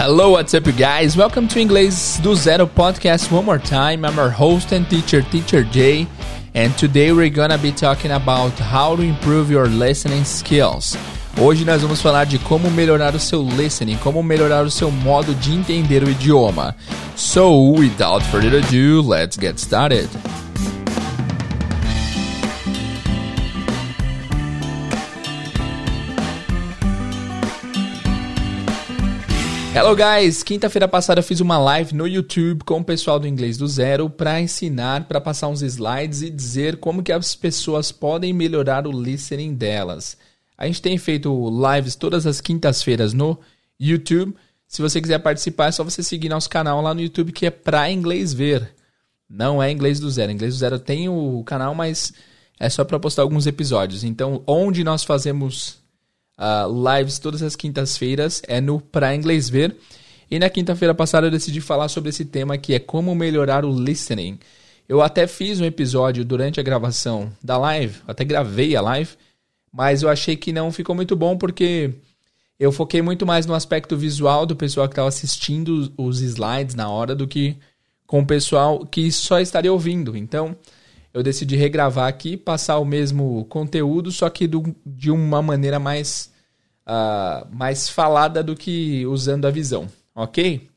Hello, what's up, guys? Welcome to Inglês do Zero podcast one more time. I'm your host and teacher, Teacher Jay, and today we're gonna be talking about how to improve your listening skills. Hoje nós vamos falar de como melhorar o seu listening, como melhorar o seu modo de entender o idioma. So, without further ado, let's get started. Hello guys, quinta-feira passada eu fiz uma live no YouTube com o pessoal do Inglês do Zero para ensinar, para passar uns slides e dizer como que as pessoas podem melhorar o listening delas. A gente tem feito lives todas as quintas-feiras no YouTube. Se você quiser participar, é só você seguir nosso canal lá no YouTube que é para inglês ver. Não é inglês do zero. Inglês do zero tem o canal, mas é só para postar alguns episódios. Então, onde nós fazemos uh, lives todas as quintas-feiras, é no Pra Inglês Ver. E na quinta-feira passada eu decidi falar sobre esse tema que é como melhorar o listening. Eu até fiz um episódio durante a gravação da live, até gravei a live, mas eu achei que não ficou muito bom porque eu foquei muito mais no aspecto visual do pessoal que estava assistindo os slides na hora do que com o pessoal que só estaria ouvindo. Então, eu decidi regravar aqui, passar o mesmo conteúdo, só que do, de uma maneira mais, uh, mais falada do que usando a visão, ok?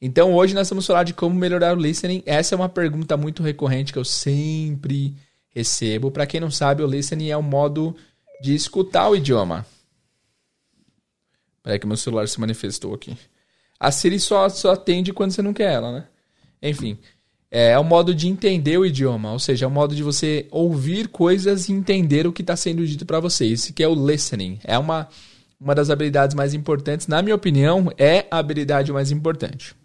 Então hoje nós vamos falar de como melhorar o listening. Essa é uma pergunta muito recorrente que eu sempre recebo. Para quem não sabe, o listening é o modo de escutar o idioma. Peraí que meu celular se manifestou aqui. A Siri só, só atende quando você não quer ela, né? Enfim, é, é o modo de entender o idioma, ou seja, é o modo de você ouvir coisas e entender o que está sendo dito para você. Isso que é o listening. É uma, uma das habilidades mais importantes, na minha opinião, é a habilidade mais importante.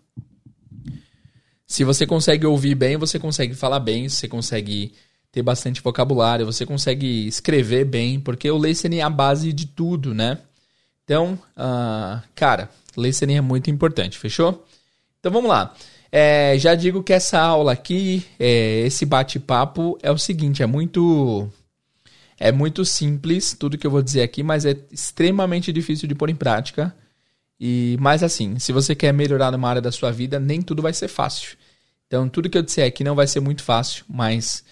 Se você consegue ouvir bem, você consegue falar bem, você consegue ter bastante vocabulário, você consegue escrever bem, porque o listening é a base de tudo, né? Então, uh, cara, listening é muito importante, fechou? Então vamos lá. É, já digo que essa aula aqui, é, esse bate-papo é o seguinte, é muito é muito simples tudo que eu vou dizer aqui, mas é extremamente difícil de pôr em prática. E mais assim, se você quer melhorar numa área da sua vida, nem tudo vai ser fácil. Então, tudo que eu disser aqui não vai ser muito fácil, mas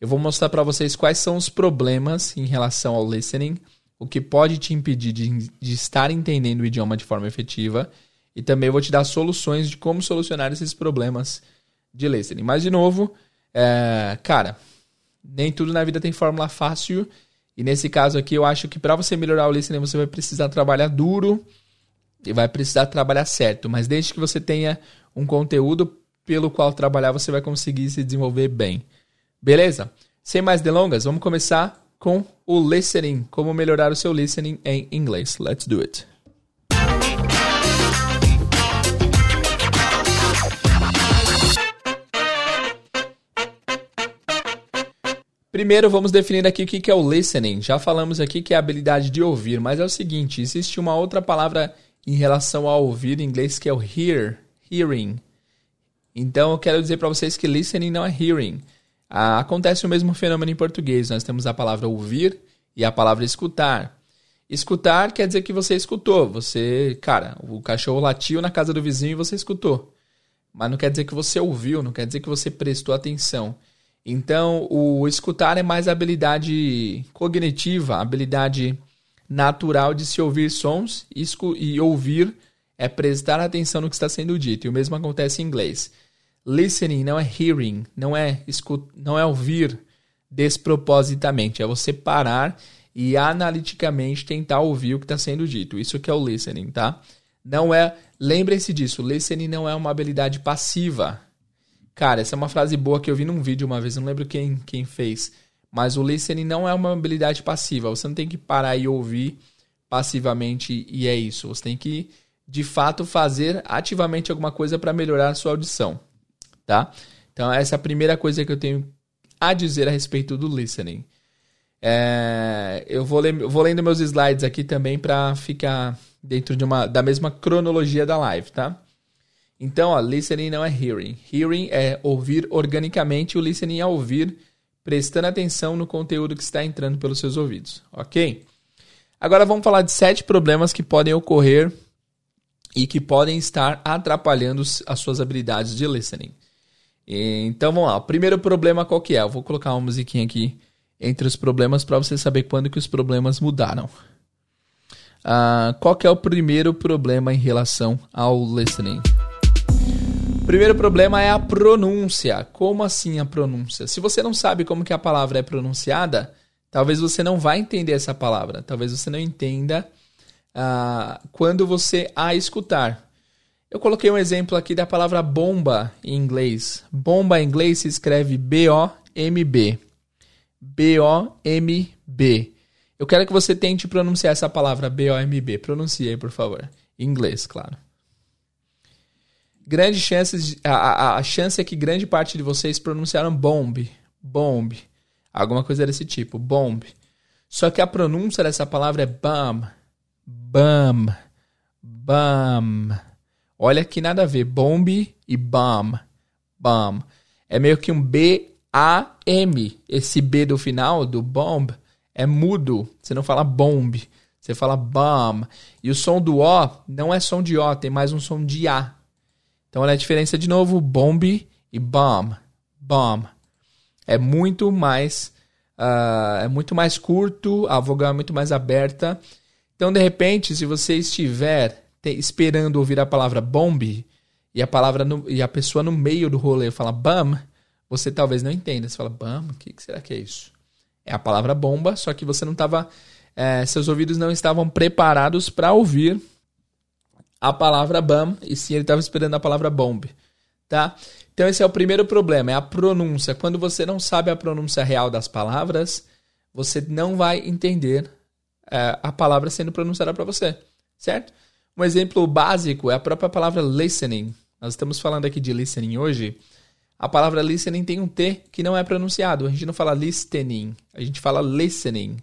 eu vou mostrar para vocês quais são os problemas em relação ao listening, o que pode te impedir de, de estar entendendo o idioma de forma efetiva e também vou te dar soluções de como solucionar esses problemas de listening. Mas, de novo, é, cara, nem tudo na vida tem fórmula fácil. E nesse caso aqui, eu acho que para você melhorar o listening, você vai precisar trabalhar duro e vai precisar trabalhar certo. Mas desde que você tenha um conteúdo pelo qual trabalhar, você vai conseguir se desenvolver bem. Beleza? Sem mais delongas, vamos começar com o listening. Como melhorar o seu listening em inglês. Let's do it. Primeiro, vamos definir aqui o que é o listening. Já falamos aqui que é a habilidade de ouvir, mas é o seguinte: existe uma outra palavra em relação ao ouvir em inglês que é o hear, hearing. Então, eu quero dizer para vocês que listening não é hearing. Ah, acontece o mesmo fenômeno em português. Nós temos a palavra ouvir e a palavra escutar. Escutar quer dizer que você escutou. Você, cara, o cachorro latiu na casa do vizinho e você escutou. Mas não quer dizer que você ouviu, não quer dizer que você prestou atenção. Então, o escutar é mais habilidade cognitiva, habilidade natural de se ouvir sons e ouvir é prestar atenção no que está sendo dito. E o mesmo acontece em inglês. Listening não é hearing, não é escut não é ouvir despropositamente, é você parar e analiticamente tentar ouvir o que está sendo dito. Isso que é o listening, tá? Não é, lembrem-se disso, listening não é uma habilidade passiva. Cara, essa é uma frase boa que eu vi num vídeo uma vez, não lembro quem, quem fez. Mas o listening não é uma habilidade passiva. Você não tem que parar e ouvir passivamente e é isso. Você tem que, de fato, fazer ativamente alguma coisa para melhorar a sua audição. Tá? Então, essa é a primeira coisa que eu tenho a dizer a respeito do listening. É, eu vou, vou lendo meus slides aqui também para ficar dentro de uma, da mesma cronologia da live, tá? Então, ó, listening não é hearing. Hearing é ouvir organicamente, o listening é ouvir prestando atenção no conteúdo que está entrando pelos seus ouvidos, ok? Agora vamos falar de sete problemas que podem ocorrer e que podem estar atrapalhando as suas habilidades de listening. Então vamos lá. O primeiro problema qual que é? Eu vou colocar uma musiquinha aqui entre os problemas para você saber quando que os problemas mudaram. Uh, qual que é o primeiro problema em relação ao listening? Primeiro problema é a pronúncia. Como assim a pronúncia? Se você não sabe como que a palavra é pronunciada, talvez você não vai entender essa palavra. Talvez você não entenda uh, quando você a escutar. Eu coloquei um exemplo aqui da palavra bomba em inglês. Bomba em inglês se escreve B-O-M-B. B-O-M-B. Eu quero que você tente pronunciar essa palavra B-O-M-B. Pronuncie aí, por favor. Em inglês, claro. Grande chances, a, a, a chance é que grande parte de vocês pronunciaram bomb, bomb, alguma coisa desse tipo, bomb. Só que a pronúncia dessa palavra é bam, bam, bam. Olha que nada a ver, bomb e bam, bam. É meio que um B-A-M. Esse B do final, do bomb, é mudo. Você não fala bomb, você fala bam. E o som do O não é som de O, tem mais um som de A. Então, olha a diferença de novo, bomb e bomb. Bomb. É muito mais uh, é muito mais curto, a vogal é muito mais aberta. Então, de repente, se você estiver te, esperando ouvir a palavra bomb e a palavra no, e a pessoa no meio do rolê fala bam, você talvez não entenda. Você fala bam, o que, que, será que é isso? É a palavra bomba, só que você não estava, é, eh, seus ouvidos não estavam preparados para ouvir a palavra BAM, e sim ele estava esperando a palavra bomb, tá? Então esse é o primeiro problema, é a pronúncia. Quando você não sabe a pronúncia real das palavras, você não vai entender é, a palavra sendo pronunciada para você, certo? Um exemplo básico é a própria palavra listening. Nós estamos falando aqui de listening hoje. A palavra listening tem um T que não é pronunciado. A gente não fala listening, a gente fala listening.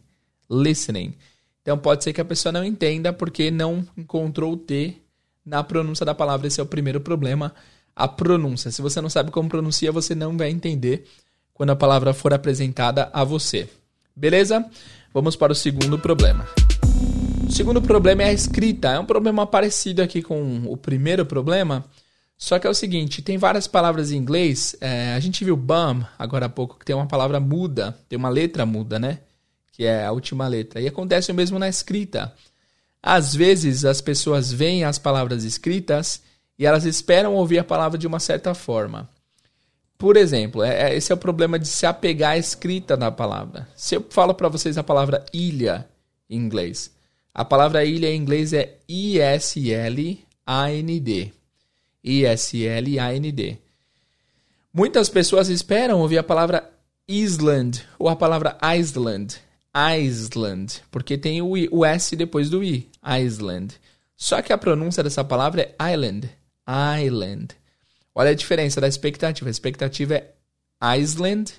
Listening. Então pode ser que a pessoa não entenda porque não encontrou o T na pronúncia da palavra. Esse é o primeiro problema, a pronúncia. Se você não sabe como pronuncia, você não vai entender quando a palavra for apresentada a você. Beleza? Vamos para o segundo problema. O segundo problema é a escrita. É um problema parecido aqui com o primeiro problema. Só que é o seguinte, tem várias palavras em inglês. É, a gente viu bum agora há pouco, que tem uma palavra muda, tem uma letra muda, né? Que é a última letra. E acontece o mesmo na escrita. Às vezes as pessoas veem as palavras escritas e elas esperam ouvir a palavra de uma certa forma. Por exemplo, é, é esse é o problema de se apegar à escrita da palavra. Se eu falo para vocês a palavra ilha em inglês, a palavra ilha em inglês é I-S-L-A-N-D. I-S-L-A-N-D. Muitas pessoas esperam ouvir a palavra Island ou a palavra Iceland. Iceland, porque tem o, I, o S depois do I, Iceland. Só que a pronúncia dessa palavra é island, island. Olha a diferença da expectativa. A expectativa é Iceland,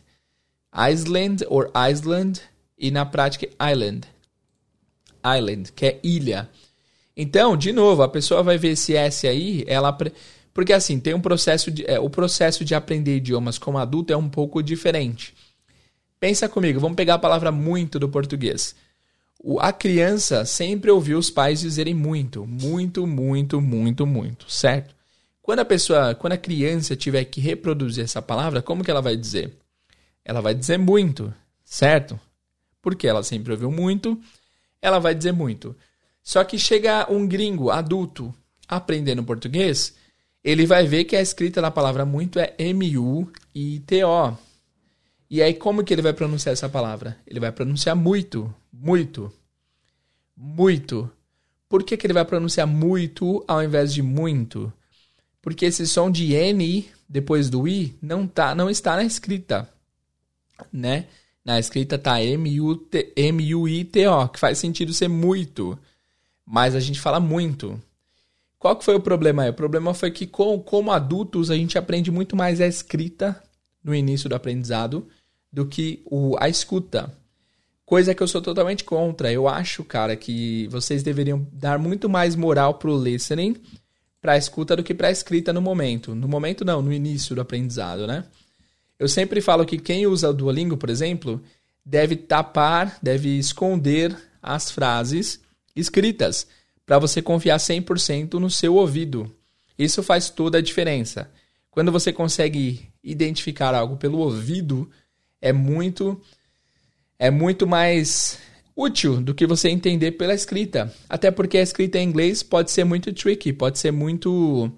Iceland or Iceland e na prática island. Island, que é ilha. Então, de novo, a pessoa vai ver esse S aí, ela porque assim, tem um processo de é, o processo de aprender idiomas como adulto é um pouco diferente. Pensa comigo, vamos pegar a palavra muito do português. A criança sempre ouviu os pais dizerem muito, muito, muito, muito, muito, certo? Quando a pessoa, quando a criança tiver que reproduzir essa palavra, como que ela vai dizer? Ela vai dizer muito, certo? Porque ela sempre ouviu muito, ela vai dizer muito. Só que chega um gringo adulto aprendendo português, ele vai ver que a escrita da palavra muito é M-U-I-T-O. E aí, como que ele vai pronunciar essa palavra? Ele vai pronunciar muito, muito, muito. Por que, que ele vai pronunciar muito ao invés de muito? Porque esse som de N depois do I não, tá, não está na escrita, né? Na escrita tá M-U-I-T-O, que faz sentido ser muito, mas a gente fala muito. Qual que foi o problema aí? O problema foi que, com, como adultos, a gente aprende muito mais a escrita no início do aprendizado do que o, a escuta. Coisa que eu sou totalmente contra. Eu acho, cara, que vocês deveriam dar muito mais moral pro listening, pra escuta, do que pra escrita no momento. No momento, não, no início do aprendizado, né? Eu sempre falo que quem usa o Duolingo, por exemplo, deve tapar, deve esconder as frases escritas, para você confiar 100% no seu ouvido. Isso faz toda a diferença. Quando você consegue identificar algo pelo ouvido, é muito é muito mais útil do que você entender pela escrita. Até porque a escrita em inglês pode ser muito tricky, pode ser muito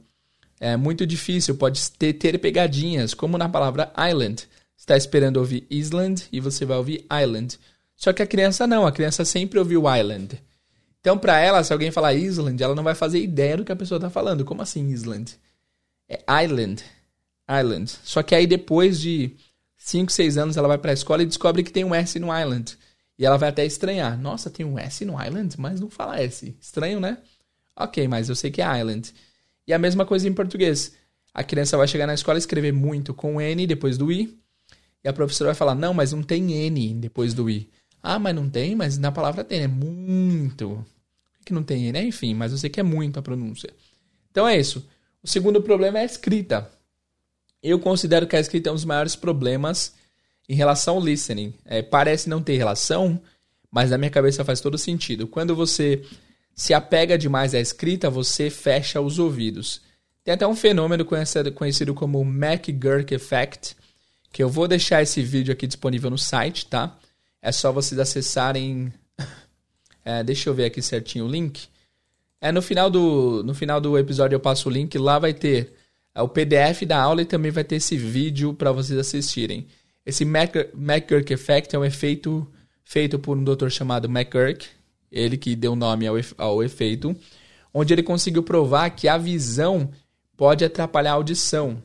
é muito difícil, pode ter, ter pegadinhas, como na palavra island. Está esperando ouvir Island e você vai ouvir island. Só que a criança não, a criança sempre ouviu island. Então, para ela, se alguém falar Island, ela não vai fazer ideia do que a pessoa está falando. Como assim Island? É Island. Island. Só que aí depois de 5, 6 anos ela vai para a escola e descobre que tem um S no Island. E ela vai até estranhar. Nossa, tem um S no Island? Mas não fala S. Estranho, né? Ok, mas eu sei que é Island. E a mesma coisa em português. A criança vai chegar na escola e escrever muito com N depois do I. E a professora vai falar: Não, mas não tem N depois do I. Ah, mas não tem, mas na palavra tem, é muito que não tem né? Enfim, mas eu sei que é muito a pronúncia. Então é isso. O segundo problema é a escrita. Eu considero que a escrita é um dos maiores problemas em relação ao listening. É, parece não ter relação, mas na minha cabeça faz todo sentido. Quando você se apega demais à escrita, você fecha os ouvidos. Tem até um fenômeno conhecido, conhecido como McGurk Effect, que eu vou deixar esse vídeo aqui disponível no site, tá? É só vocês acessarem é, deixa eu ver aqui certinho o link. É no final do, no final do episódio eu passo o link. Lá vai ter o PDF da aula e também vai ter esse vídeo para vocês assistirem. Esse McGurk Effect é um efeito feito por um doutor chamado McGurk, ele que deu nome ao, ao efeito, onde ele conseguiu provar que a visão pode atrapalhar a audição.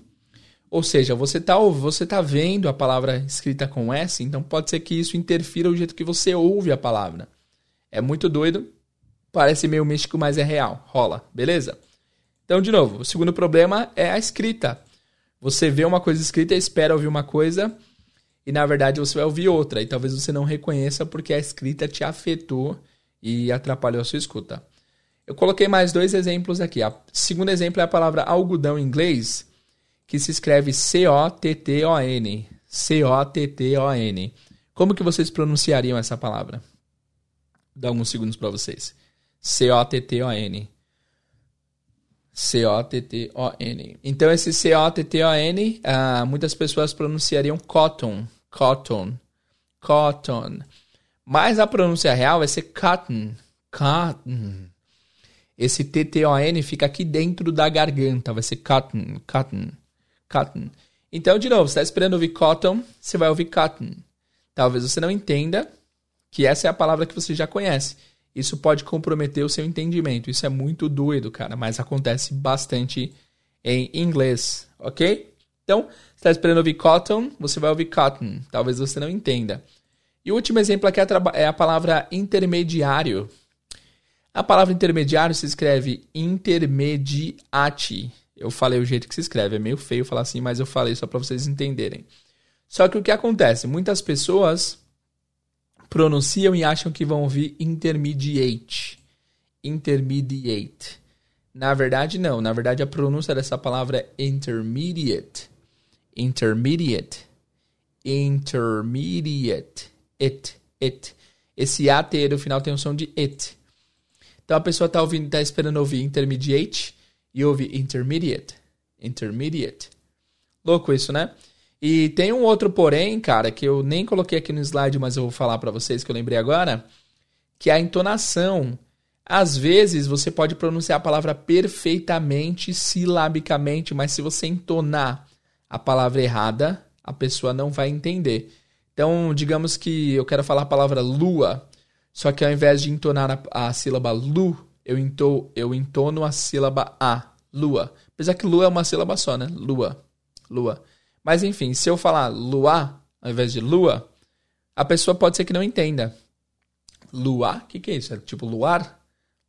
Ou seja, você está você tá vendo a palavra escrita com S, então pode ser que isso interfira o jeito que você ouve a palavra. É muito doido, parece meio místico, mas é real. Rola, beleza? Então, de novo, o segundo problema é a escrita. Você vê uma coisa escrita, espera ouvir uma coisa e na verdade você vai ouvir outra. E talvez você não reconheça porque a escrita te afetou e atrapalhou a sua escuta. Eu coloquei mais dois exemplos aqui. O segundo exemplo é a palavra algodão em inglês, que se escreve C-O-T-T-O-N. C-O-T-T-O-N. Como que vocês pronunciariam essa palavra? dar alguns segundos para vocês. C-O-T-T-O-N. C-O-T-T-O-N. Então, esse C-O-T-T-O-N, uh, ah, muitas pessoas pronunciariam cotton. Cotton. Cotton. Mas a pronúncia real vai ser cotton. Cotton. Esse T-T-O-N fica aqui dentro da garganta. Vai ser cotton. Cotton. Cotton. Então, de novo, você está esperando ouvir cotton, você vai ouvir cotton. Talvez você não entenda, que essa é a palavra que você já conhece. Isso pode comprometer o seu entendimento. Isso é muito doido, cara, mas acontece bastante em inglês, ok? Então, está esperando ouvir cotton, você vai ouvir cotton. Talvez você não entenda. E o último exemplo aqui é, é a palavra intermediário. A palavra intermediário se escreve intermediate. Eu falei o jeito que se escreve, é meio feio falar assim, mas eu falei só para vocês entenderem. Só que o que acontece? Muitas pessoas pronunciam e acham que vão ouvir intermediate. Intermediate. Na verdade, não. Na verdade, a pronúncia dessa palavra é intermediate. Intermediate. Intermediate. It. It. Esse AT no final tem o som de it. Então a pessoa está ouvindo, tá esperando ouvir intermediate e ouve intermediate. Intermediate. Louco isso, né? E tem um outro porém, cara, que eu nem coloquei aqui no slide, mas eu vou falar para vocês que eu lembrei agora, que é a entonação. Às vezes você pode pronunciar a palavra perfeitamente, silabicamente, mas se você entonar a palavra errada, a pessoa não vai entender. Então, digamos que eu quero falar a palavra lua, só que ao invés de entonar a, a sílaba lu, eu, into, eu entono a sílaba a, lua. Apesar que lua é uma sílaba só, né? Lua. Lua. Mas enfim, se eu falar luar ao invés de lua, a pessoa pode ser que não entenda. Luar? O que, que é isso? É tipo luar?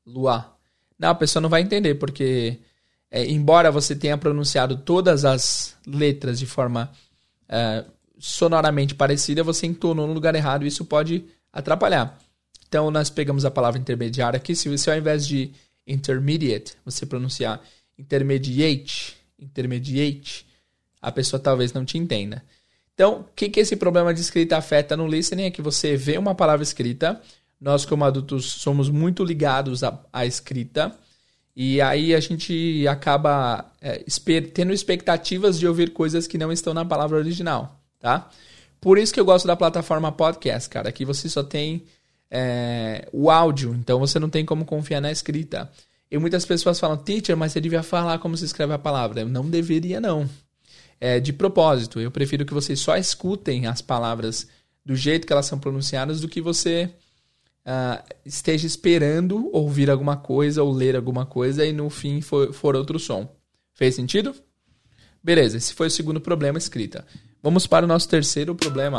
Luar. Não, a pessoa não vai entender, porque é, embora você tenha pronunciado todas as letras de forma é, sonoramente parecida, você entonou no lugar errado e isso pode atrapalhar. Então, nós pegamos a palavra intermediária aqui. Se você, ao invés de intermediate, você pronunciar intermediate, intermediate, a pessoa talvez não te entenda. Então, o que, que esse problema de escrita afeta no listening é que você vê uma palavra escrita, nós como adultos somos muito ligados à, à escrita e aí a gente acaba é, tendo expectativas de ouvir coisas que não estão na palavra original, tá? Por isso que eu gosto da plataforma podcast, cara, que você só tem é, o áudio, então você não tem como confiar na escrita. E muitas pessoas falam, teacher, mas você devia falar como se escreve a palavra. Eu não deveria, não. É de propósito. Eu prefiro que vocês só escutem as palavras do jeito que elas são pronunciadas do que você uh, esteja esperando ouvir alguma coisa ou ler alguma coisa e no fim for, for outro som. Fez sentido? Beleza, esse foi o segundo problema escrita. Vamos para o nosso terceiro problema.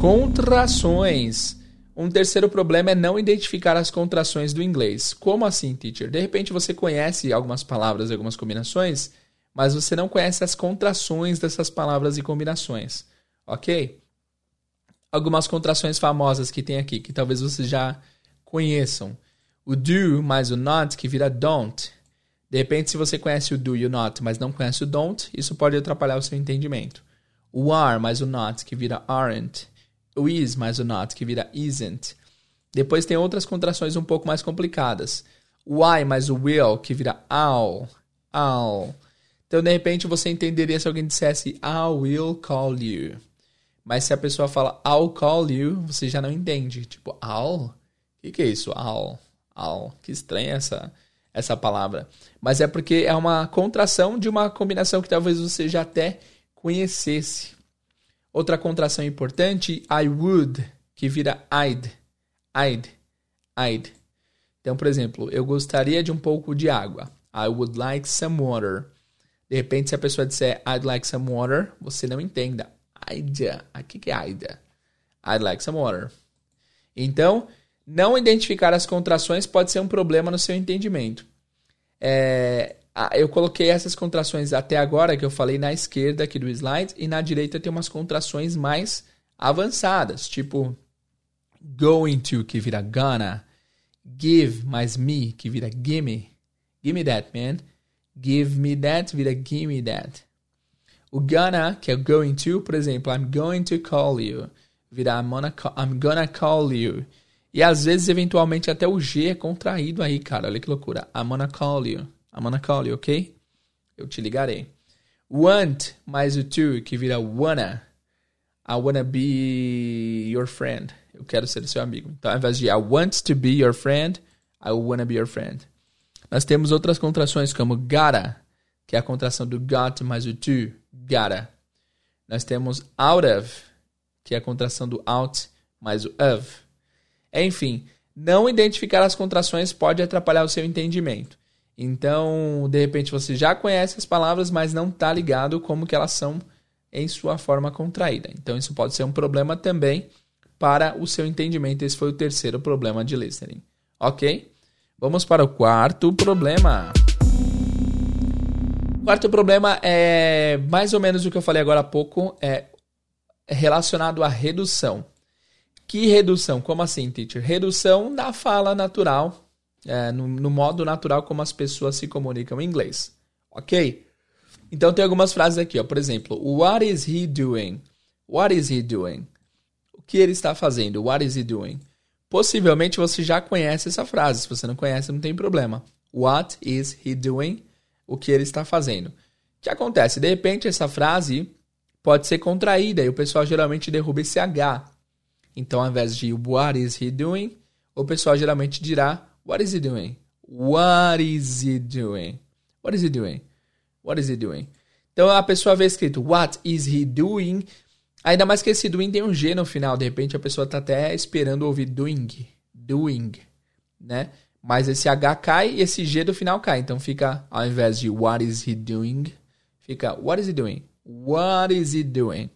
Contrações. Um terceiro problema é não identificar as contrações do inglês. Como assim, teacher? De repente você conhece algumas palavras algumas combinações, mas você não conhece as contrações dessas palavras e combinações. Ok? Algumas contrações famosas que tem aqui, que talvez vocês já conheçam. O do mais o not, que vira don't. De repente, se você conhece o do e o not, mas não conhece o don't, isso pode atrapalhar o seu entendimento. O are mais o not, que vira aren't o is mais o not, que vira isn't. Depois tem outras contrações um pouco mais complicadas. O I mais o will, que vira I'll. I'll. Então, de repente, você entenderia se alguém dissesse I will call you. Mas se a pessoa fala I'll call you, você já não entende. Tipo, I'll? O que, que é isso? I'll. I'll. Que estranha essa, essa palavra. Mas é porque é uma contração de uma combinação que talvez você já até conhecesse. Outra contração importante, I would, que vira I'd. I'd. I'd. Então, por exemplo, eu gostaria de um pouco de água. I would like some water. De repente, se a pessoa disser I'd like some water, você não entenda. I'd. O que é I'd? I'd like some water. Então, não identificar as contrações pode ser um problema no seu entendimento. É, ah, eu coloquei essas contrações até agora que eu falei na esquerda aqui do slide e na direita tem umas contrações mais avançadas, tipo going to que vira gonna, give mais me que vira gimme, gimme that man, give me that vira gimme that. O gonna que é going to, por exemplo, I'm going to call you, vira I'm gonna call, I'm gonna call you. E às vezes eventualmente até o G é contraído aí, cara, olha que loucura. I'm gonna call you. I'm gonna call you, ok? Eu te ligarei. Want mais o to, que vira wanna. I wanna be your friend. Eu quero ser seu amigo. Então, ao invés de I want to be your friend, I wanna be your friend. Nós temos outras contrações como gotta, que é a contração do got mais o to, gotta. Nós temos out of, que é a contração do out mais o of. Enfim, não identificar as contrações pode atrapalhar o seu entendimento. Então, de repente você já conhece as palavras, mas não está ligado como que elas são em sua forma contraída. Então, isso pode ser um problema também para o seu entendimento. Esse foi o terceiro problema de listening. Ok? Vamos para o quarto problema. Quarto problema é mais ou menos o que eu falei agora há pouco, é relacionado à redução. Que redução? Como assim, teacher? Redução da fala natural é, no, no, modo natural como as pessoas se comunicam em inglês. Ok? Então tem algumas frases aqui, ó. Por exemplo, What is he doing? What is he doing? O que ele está fazendo? What is he doing? Possivelmente você já conhece essa frase. Se você não conhece, não tem problema. What is he doing? O que ele está fazendo? O que acontece? De repente, essa frase pode ser contraída e o pessoal geralmente derruba esse H. Então, ao invés de What is he doing? O pessoal geralmente dirá What is he doing? What is he doing? What is he doing? What is he doing? Então a pessoa vê escrito What is he doing? Ainda mais que esse doing tem um G no final. De repente a pessoa está até esperando ouvir doing. Doing. Né? Mas esse H cai e esse G do final cai. Então fica, ao invés de What is he doing? Fica What is he doing? What is he doing?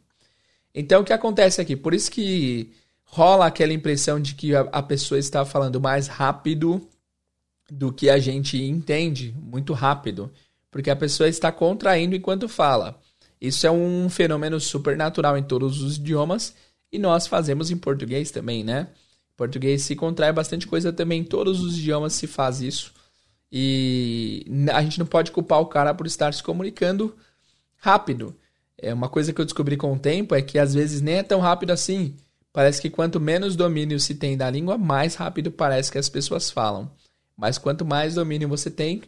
Então o que acontece aqui? Por isso que rola aquela impressão de que a pessoa está falando mais rápido do que a gente entende, muito rápido, porque a pessoa está contraindo enquanto fala. Isso é um fenômeno supernatural em todos os idiomas e nós fazemos em português também, né? Português se contrai bastante coisa também, em todos os idiomas se faz isso. E a gente não pode culpar o cara por estar se comunicando rápido. É uma coisa que eu descobri com o tempo é que às vezes nem é tão rápido assim Parece que quanto menos domínio se tem da língua, mais rápido parece que as pessoas falam. Mas quanto mais domínio você tem,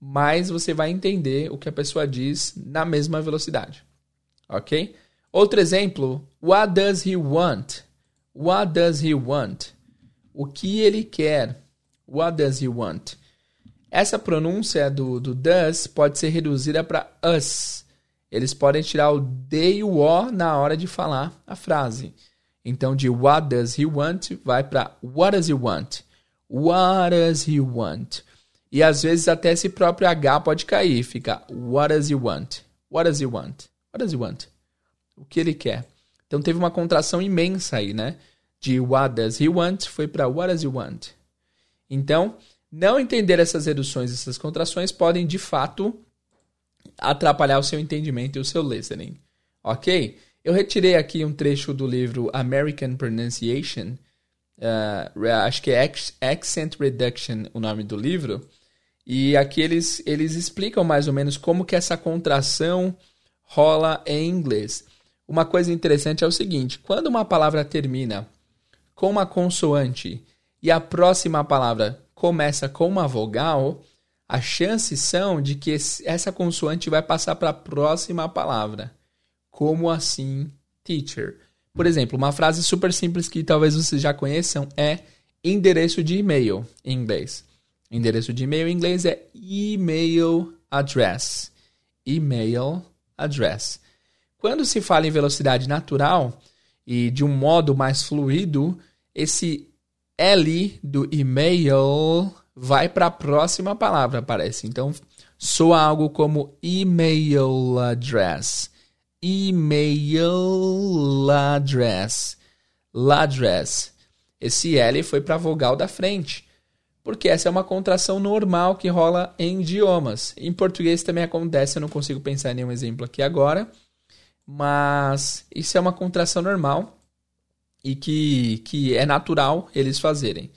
mais você vai entender o que a pessoa diz na mesma velocidade. Ok? Outro exemplo: What does he want? What does he want? O que ele quer? What does he want? Essa pronúncia do, do does pode ser reduzida para us. Eles podem tirar o de e o o na hora de falar a frase. Então, de what does he want vai para what does he want? What does he want? E às vezes até esse próprio H pode cair, fica what does he want? What does he want? What does he want? O que ele quer? Então teve uma contração imensa aí, né? De what does he want foi para what does he want? Então, não entender essas reduções, essas contrações podem de fato atrapalhar o seu entendimento e o seu listening. Ok? Eu retirei aqui um trecho do livro American Pronunciation, uh, acho que é Accent Reduction o nome do livro, e aqui eles, eles explicam mais ou menos como que essa contração rola em inglês. Uma coisa interessante é o seguinte: quando uma palavra termina com uma consoante e a próxima palavra começa com uma vogal, as chances são de que essa consoante vai passar para a próxima palavra. Como assim, teacher? Por exemplo, uma frase super simples que talvez vocês já conheçam é endereço de e-mail em inglês. Endereço de e-mail em inglês é email address. Email address. Quando se fala em velocidade natural e de um modo mais fluido, esse L do e-mail vai para a próxima palavra, parece. Então, soa algo como email address. Email address. Ladress. Esse L foi para a vogal da frente, porque essa é uma contração normal que rola em idiomas. Em português também acontece, eu não consigo pensar em nenhum exemplo aqui agora mas isso é uma contração normal e que, que é natural eles fazerem.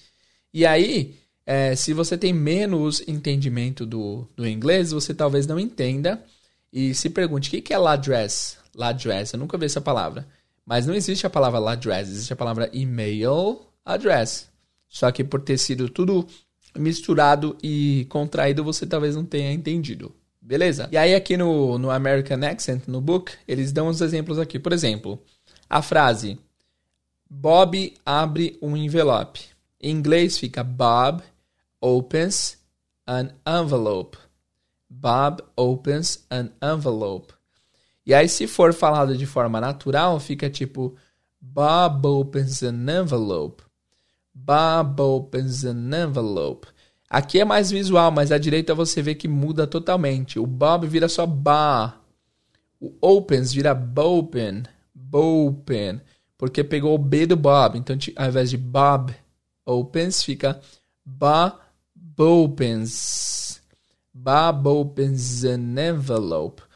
E aí, é, se você tem menos entendimento do, do inglês, você talvez não entenda e se pergunte o que é ladress. Ladress, eu nunca vi essa palavra. Mas não existe a palavra ladress, existe a palavra email address. Só que por ter sido tudo misturado e contraído, você talvez não tenha entendido. Beleza? E aí aqui no, no American Accent, no book, eles dão uns exemplos aqui. Por exemplo, a frase Bob abre um envelope. Em inglês fica Bob opens an envelope. Bob opens an envelope. E aí, se for falado de forma natural, fica tipo Bob opens an envelope. Bob opens an envelope. Aqui é mais visual, mas à direita você vê que muda totalmente. O Bob vira só Ba. O Opens vira Bopen. Bopen. Porque pegou o B do Bob. Então, ao invés de Bob Opens, fica Ba Bopens. Bob opens an envelope.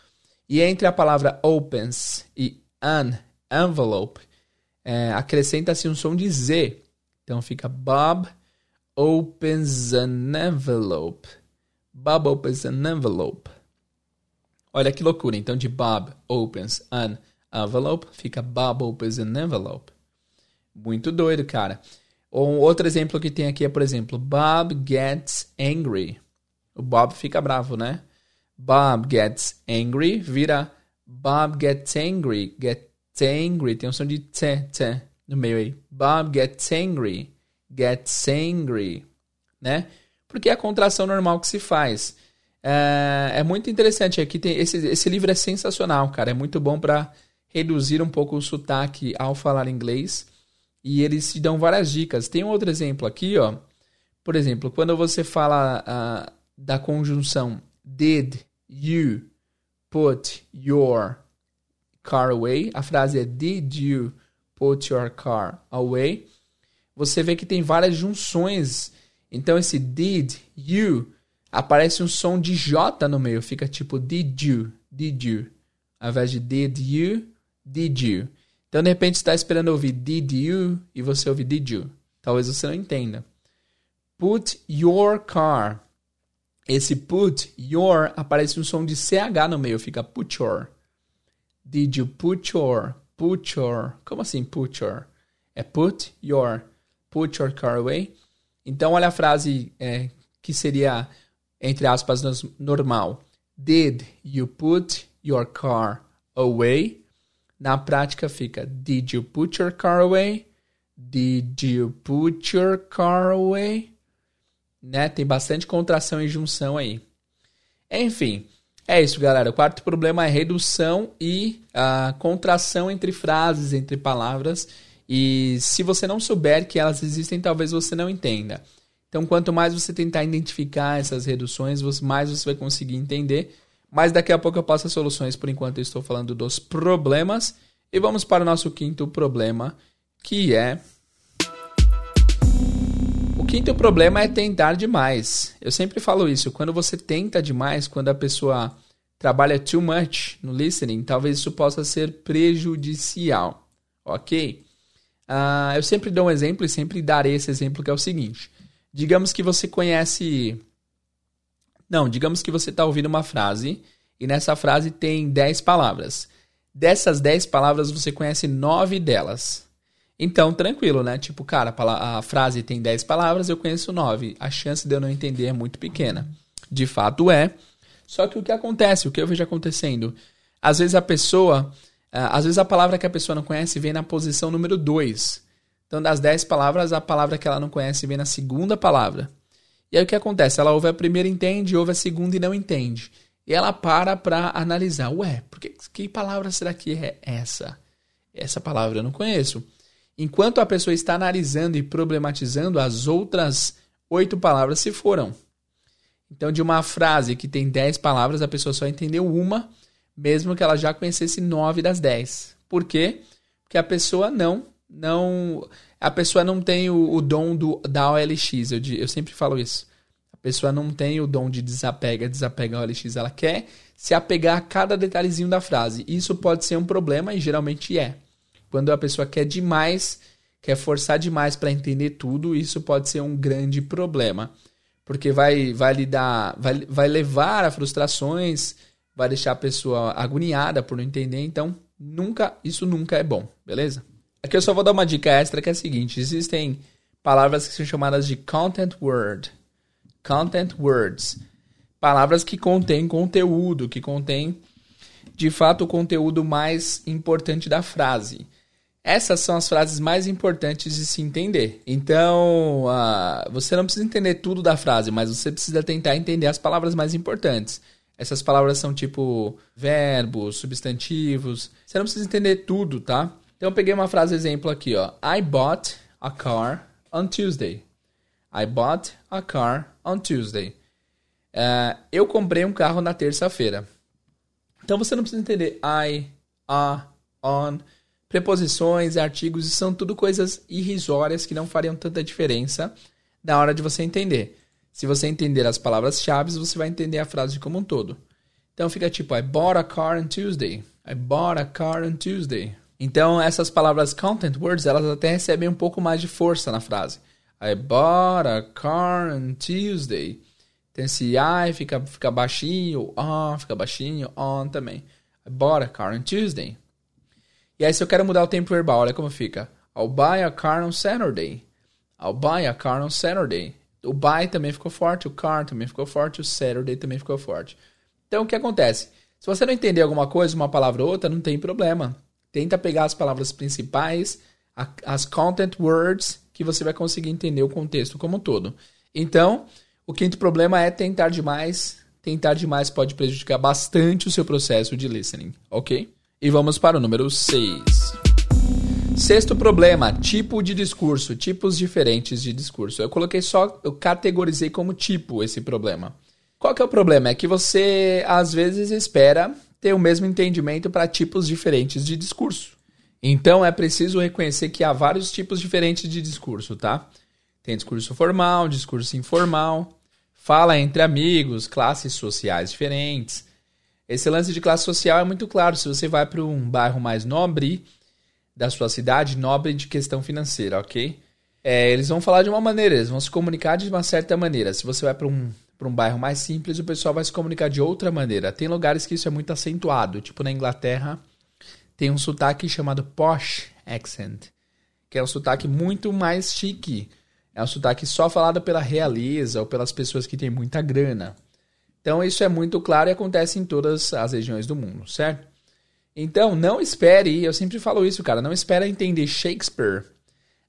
E entre a palavra opens e an envelope, é, acrescenta-se um som de Z. Então fica Bob opens an envelope. Bob opens an envelope. Olha que loucura. Então, de Bob opens an envelope, fica Bob opens an envelope. Muito doido, cara. Um outro exemplo que tem aqui é, por exemplo, Bob gets angry. O Bob fica bravo, né? Bob gets angry vira Bob gets angry. Gets angry. Tem um som de t, t no meio aí. Bob gets angry gets angry, né? Porque é a contração normal que se faz. É, é muito interessante. Aqui tem esse, esse livro é sensacional, cara. É muito bom para reduzir um pouco o sotaque ao falar inglês. E eles te dão várias dicas. Tem um outro exemplo aqui, ó. Por exemplo, quando você fala uh, da conjunção did you put your car away, a frase é did you put your car away você vê que tem várias junções. Então esse did, you, aparece um som de J no meio, fica tipo did you, did you. Ao invés de did you, did you. Então de repente está esperando ouvir did you e você ouve did you. Talvez você não entenda. Put your car. Esse put your aparece um som de CH no meio, fica put your. Did you put your? Put your. Como assim put your? é put your, put your car away. Então, olha a frase é, que seria, entre aspas, normal. Did you put your car away? Na prática fica Did you put your car away? Did you put your car away? Né? Tem bastante contração e junção aí. Enfim, é isso, galera. O quarto problema é redução e a contração entre frases, entre palavras. E se você não souber que elas existem, talvez você não entenda. Então, quanto mais você tentar identificar essas reduções, mais você vai conseguir entender. Mas daqui a pouco eu passo as soluções. Por enquanto, eu estou falando dos problemas. E vamos para o nosso quinto problema, que é quinto problema é tentar demais. Eu sempre falo isso. Quando você tenta demais, quando a pessoa trabalha too much no listening, talvez isso possa ser prejudicial. Ok? Uh, eu sempre dou um exemplo e sempre darei esse exemplo que é o seguinte. Digamos que você conhece. Não, digamos que você está ouvindo uma frase e nessa frase tem 10 palavras. Dessas 10 palavras você conhece 9 delas. Então, tranquilo, né? Tipo, cara, a frase tem 10 palavras, eu conheço 9. A chance de eu não entender é muito pequena. De fato é. Só que o que acontece, o que eu vejo acontecendo? Às vezes a pessoa, às vezes a palavra que a pessoa não conhece vem na posição número 2. Então, das 10 palavras, a palavra que ela não conhece vem na segunda palavra. E aí o que acontece? Ela ouve a primeira, entende, ouve a segunda e não entende. E ela para para analisar. Ué, porque, que palavra será que é essa? Essa palavra eu não conheço. Enquanto a pessoa está analisando e problematizando, as outras oito palavras se foram. Então, de uma frase que tem dez palavras, a pessoa só entendeu uma, mesmo que ela já conhecesse nove das dez. Por quê? Porque a pessoa não, não, a pessoa não tem o, o dom do, da OLX. Eu, eu sempre falo isso. A pessoa não tem o dom de desapega, desapega a OLX. Ela quer se apegar a cada detalhezinho da frase. Isso pode ser um problema e geralmente é. Quando a pessoa quer demais, quer forçar demais para entender tudo, isso pode ser um grande problema. Porque vai, vai lhe dar, vai, vai levar a frustrações, vai deixar a pessoa agoniada por não entender, então nunca, isso nunca é bom, beleza? Aqui eu só vou dar uma dica extra que é a seguinte: existem palavras que são chamadas de content word. Content words. Palavras que contêm conteúdo, que contêm de fato o conteúdo mais importante da frase. Essas são as frases mais importantes de se entender. Então, uh, você não precisa entender tudo da frase, mas você precisa tentar entender as palavras mais importantes. Essas palavras são tipo verbos, substantivos. Você não precisa entender tudo, tá? Então, eu peguei uma frase exemplo aqui, ó. I bought a car on Tuesday. I bought a car on Tuesday. Uh, eu comprei um carro na terça-feira. Então, você não precisa entender I, a, on preposições, artigos, são tudo coisas irrisórias que não fariam tanta diferença na hora de você entender. Se você entender as palavras-chave, você vai entender a frase como um todo. Então fica tipo, I bought a car on Tuesday. I bought a car on Tuesday. Então essas palavras content words, elas até recebem um pouco mais de força na frase. I bought a car on Tuesday. Tem esse I, fica, fica baixinho, on, fica baixinho, on também. I bought a car on Tuesday. E aí, se eu quero mudar o tempo verbal, olha como fica. I'll buy a car on Saturday. I'll buy a car on Saturday. O buy também ficou forte, o car também ficou forte, o Saturday também ficou forte. Então, o que acontece? Se você não entender alguma coisa, uma palavra ou outra, não tem problema. Tenta pegar as palavras principais, as content words, que você vai conseguir entender o contexto como um todo. Então, o quinto problema é tentar demais. Tentar demais pode prejudicar bastante o seu processo de listening, ok? E vamos para o número 6. Sexto problema, tipo de discurso, tipos diferentes de discurso. Eu coloquei só, eu categorizei como tipo esse problema. Qual que é o problema? É que você às vezes espera ter o mesmo entendimento para tipos diferentes de discurso. Então é preciso reconhecer que há vários tipos diferentes de discurso, tá? Tem discurso formal, discurso informal, fala entre amigos, classes sociais diferentes, esse lance de classe social é muito claro. Se você vai para um bairro mais nobre da sua cidade, nobre de questão financeira, ok? É, eles vão falar de uma maneira, eles vão se comunicar de uma certa maneira. Se você vai para um, um bairro mais simples, o pessoal vai se comunicar de outra maneira. Tem lugares que isso é muito acentuado, tipo na Inglaterra, tem um sotaque chamado posh accent, que é um sotaque muito mais chique. É um sotaque só falado pela realeza ou pelas pessoas que têm muita grana. Então isso é muito claro e acontece em todas as regiões do mundo, certo? Então não espere, eu sempre falo isso, cara, não espere entender Shakespeare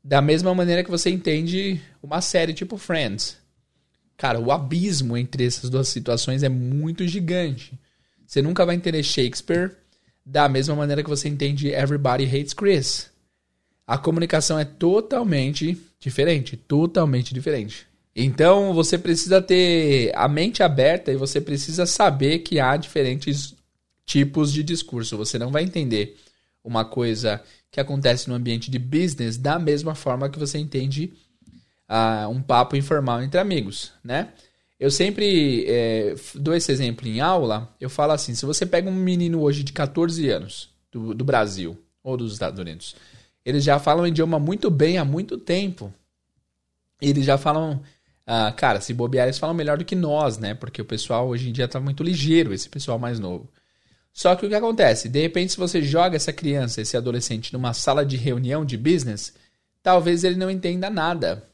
da mesma maneira que você entende uma série tipo Friends. Cara, o abismo entre essas duas situações é muito gigante. Você nunca vai entender Shakespeare da mesma maneira que você entende Everybody Hates Chris. A comunicação é totalmente diferente, totalmente diferente. Então você precisa ter a mente aberta e você precisa saber que há diferentes tipos de discurso. Você não vai entender uma coisa que acontece no ambiente de business da mesma forma que você entende uh, um papo informal entre amigos, né? Eu sempre é, dou esse exemplo em aula. Eu falo assim: se você pega um menino hoje de 14 anos do, do Brasil ou dos Estados Unidos, eles já falam o idioma muito bem há muito tempo. Eles já falam. Ah, cara, se bobear, eles falam melhor do que nós, né? Porque o pessoal hoje em dia tá muito ligeiro, esse pessoal mais novo. Só que o que acontece? De repente, se você joga essa criança, esse adolescente, numa sala de reunião de business, talvez ele não entenda nada.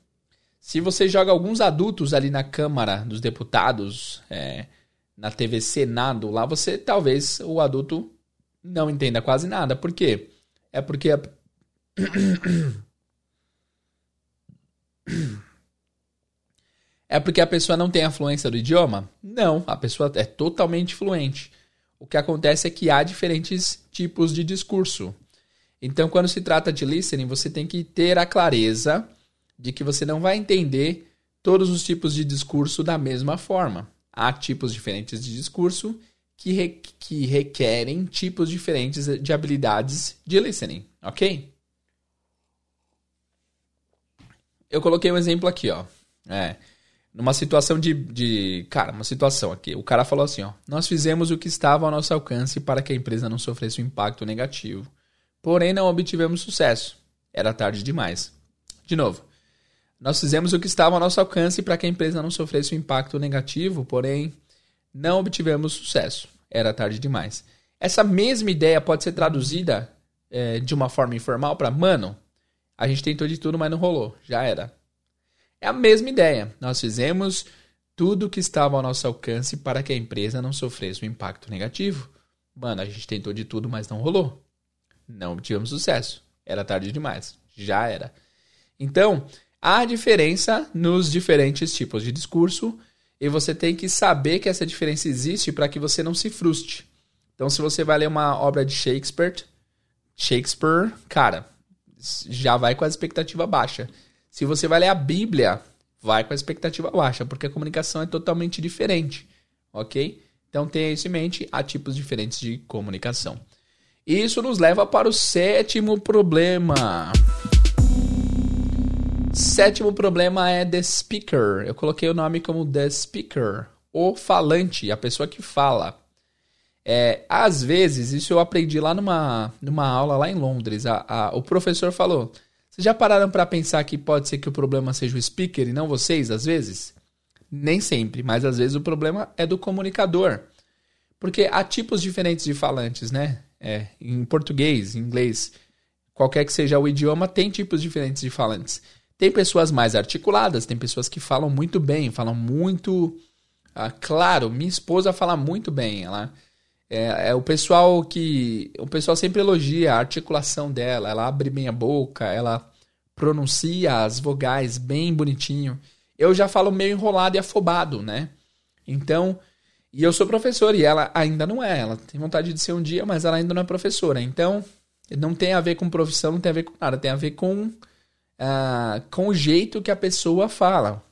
Se você joga alguns adultos ali na Câmara dos Deputados, é, na TV Senado, lá você talvez o adulto não entenda quase nada. Por quê? É porque. A... É porque a pessoa não tem a fluência do idioma? Não, a pessoa é totalmente fluente. O que acontece é que há diferentes tipos de discurso. Então, quando se trata de listening, você tem que ter a clareza de que você não vai entender todos os tipos de discurso da mesma forma. Há tipos diferentes de discurso que, re que requerem tipos diferentes de habilidades de listening, ok? Eu coloquei um exemplo aqui, ó. É, numa situação de, de. Cara, uma situação aqui. O cara falou assim: ó. Nós fizemos o que estava ao nosso alcance para que a empresa não sofresse um impacto negativo. Porém, não obtivemos sucesso. Era tarde demais. De novo. Nós fizemos o que estava ao nosso alcance para que a empresa não sofresse um impacto negativo, porém, não obtivemos sucesso. Era tarde demais. Essa mesma ideia pode ser traduzida é, de uma forma informal para: mano, a gente tentou de tudo, mas não rolou. Já era. É a mesma ideia. Nós fizemos tudo o que estava ao nosso alcance para que a empresa não sofresse um impacto negativo. Mano, a gente tentou de tudo, mas não rolou. Não obtivemos sucesso. Era tarde demais. Já era. Então, há diferença nos diferentes tipos de discurso e você tem que saber que essa diferença existe para que você não se frustre. Então, se você vai ler uma obra de Shakespeare, Shakespeare, cara, já vai com a expectativa baixa. Se você vai ler a Bíblia, vai com a expectativa baixa, porque a comunicação é totalmente diferente, ok? Então tenha isso em mente, há tipos diferentes de comunicação. Isso nos leva para o sétimo problema. Sétimo problema é the speaker. Eu coloquei o nome como the speaker, o falante, a pessoa que fala. É, às vezes, isso eu aprendi lá numa, numa aula lá em Londres. A, a, o professor falou: vocês já pararam para pensar que pode ser que o problema seja o speaker e não vocês, às vezes? Nem sempre, mas às vezes o problema é do comunicador. Porque há tipos diferentes de falantes, né? É, em português, em inglês, qualquer que seja o idioma, tem tipos diferentes de falantes. Tem pessoas mais articuladas, tem pessoas que falam muito bem, falam muito. Ah, claro, minha esposa fala muito bem. Ela é, é, o pessoal que. O pessoal sempre elogia a articulação dela. Ela abre bem a boca, ela pronuncia as vogais bem bonitinho. Eu já falo meio enrolado e afobado, né? Então. E eu sou professor e ela ainda não é. Ela tem vontade de ser um dia, mas ela ainda não é professora. Então, não tem a ver com profissão, não tem a ver com nada. Tem a ver com, uh, com o jeito que a pessoa fala.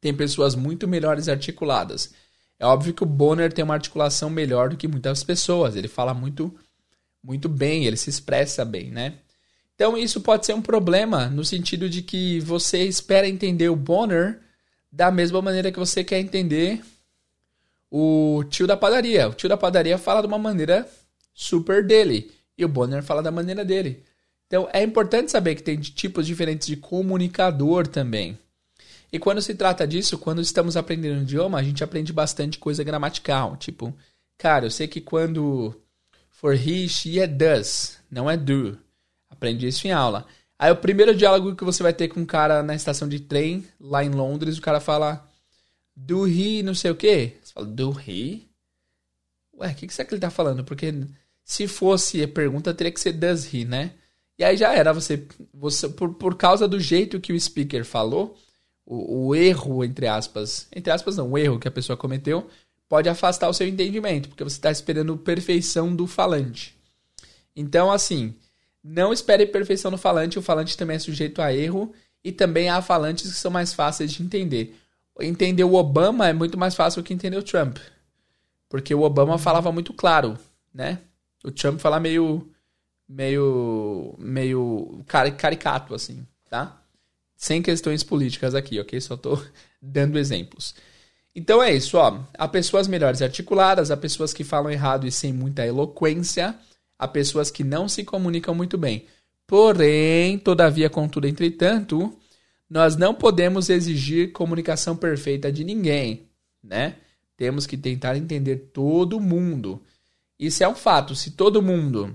Tem pessoas muito melhores articuladas. É óbvio que o Bonner tem uma articulação melhor do que muitas pessoas. Ele fala muito, muito bem, ele se expressa bem, né? Então isso pode ser um problema no sentido de que você espera entender o Bonner da mesma maneira que você quer entender o tio da padaria. O tio da padaria fala de uma maneira super dele e o Bonner fala da maneira dele. Então é importante saber que tem tipos diferentes de comunicador também. E quando se trata disso, quando estamos aprendendo um idioma, a gente aprende bastante coisa gramatical. Tipo, cara, eu sei que quando for he, she é does, não é do. Aprendi isso em aula. Aí o primeiro diálogo que você vai ter com um cara na estação de trem, lá em Londres, o cara fala do he não sei o quê. Você fala, do he? Ué, o que, que será que ele tá falando? Porque se fosse pergunta, teria que ser does he, né? E aí já era, você, você por, por causa do jeito que o speaker falou, o, o erro, entre aspas, entre aspas não, o erro que a pessoa cometeu, pode afastar o seu entendimento, porque você está esperando perfeição do falante. Então, assim, não espere perfeição no falante, o falante também é sujeito a erro e também há falantes que são mais fáceis de entender. Entender o Obama é muito mais fácil que entender o Trump, porque o Obama falava muito claro, né? O Trump fala meio meio meio caricato assim, tá? Sem questões políticas aqui, OK? Só tô dando exemplos. Então é isso, ó. Há pessoas melhores articuladas, há pessoas que falam errado e sem muita eloquência, há pessoas que não se comunicam muito bem. Porém, todavia, contudo, entretanto, nós não podemos exigir comunicação perfeita de ninguém, né? Temos que tentar entender todo mundo. Isso é um fato. Se todo mundo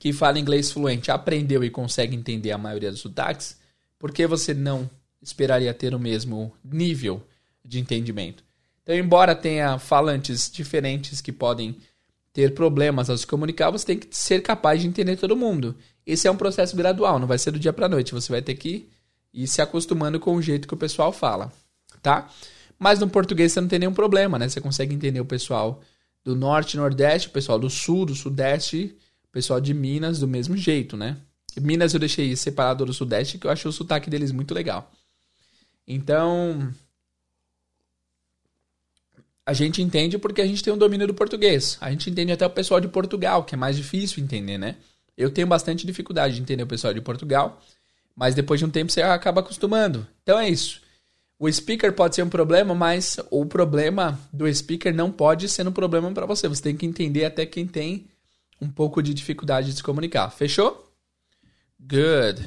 que fala inglês fluente aprendeu e consegue entender a maioria dos sotaques, por que você não esperaria ter o mesmo nível de entendimento? Então, embora tenha falantes diferentes que podem ter problemas ao se comunicar, você tem que ser capaz de entender todo mundo. Esse é um processo gradual, não vai ser do dia para noite. Você vai ter que ir se acostumando com o jeito que o pessoal fala, tá? Mas no português você não tem nenhum problema, né? Você consegue entender o pessoal do norte, nordeste, o pessoal do sul, do sudeste, o pessoal de Minas do mesmo jeito, né? Minas eu deixei separado do sudeste, que eu acho o sotaque deles muito legal. Então, a gente entende porque a gente tem um domínio do português. A gente entende até o pessoal de Portugal, que é mais difícil entender, né? Eu tenho bastante dificuldade de entender o pessoal de Portugal, mas depois de um tempo você acaba acostumando. Então é isso. O speaker pode ser um problema, mas o problema do speaker não pode ser um problema para você. Você tem que entender até quem tem um pouco de dificuldade de se comunicar. Fechou? Good.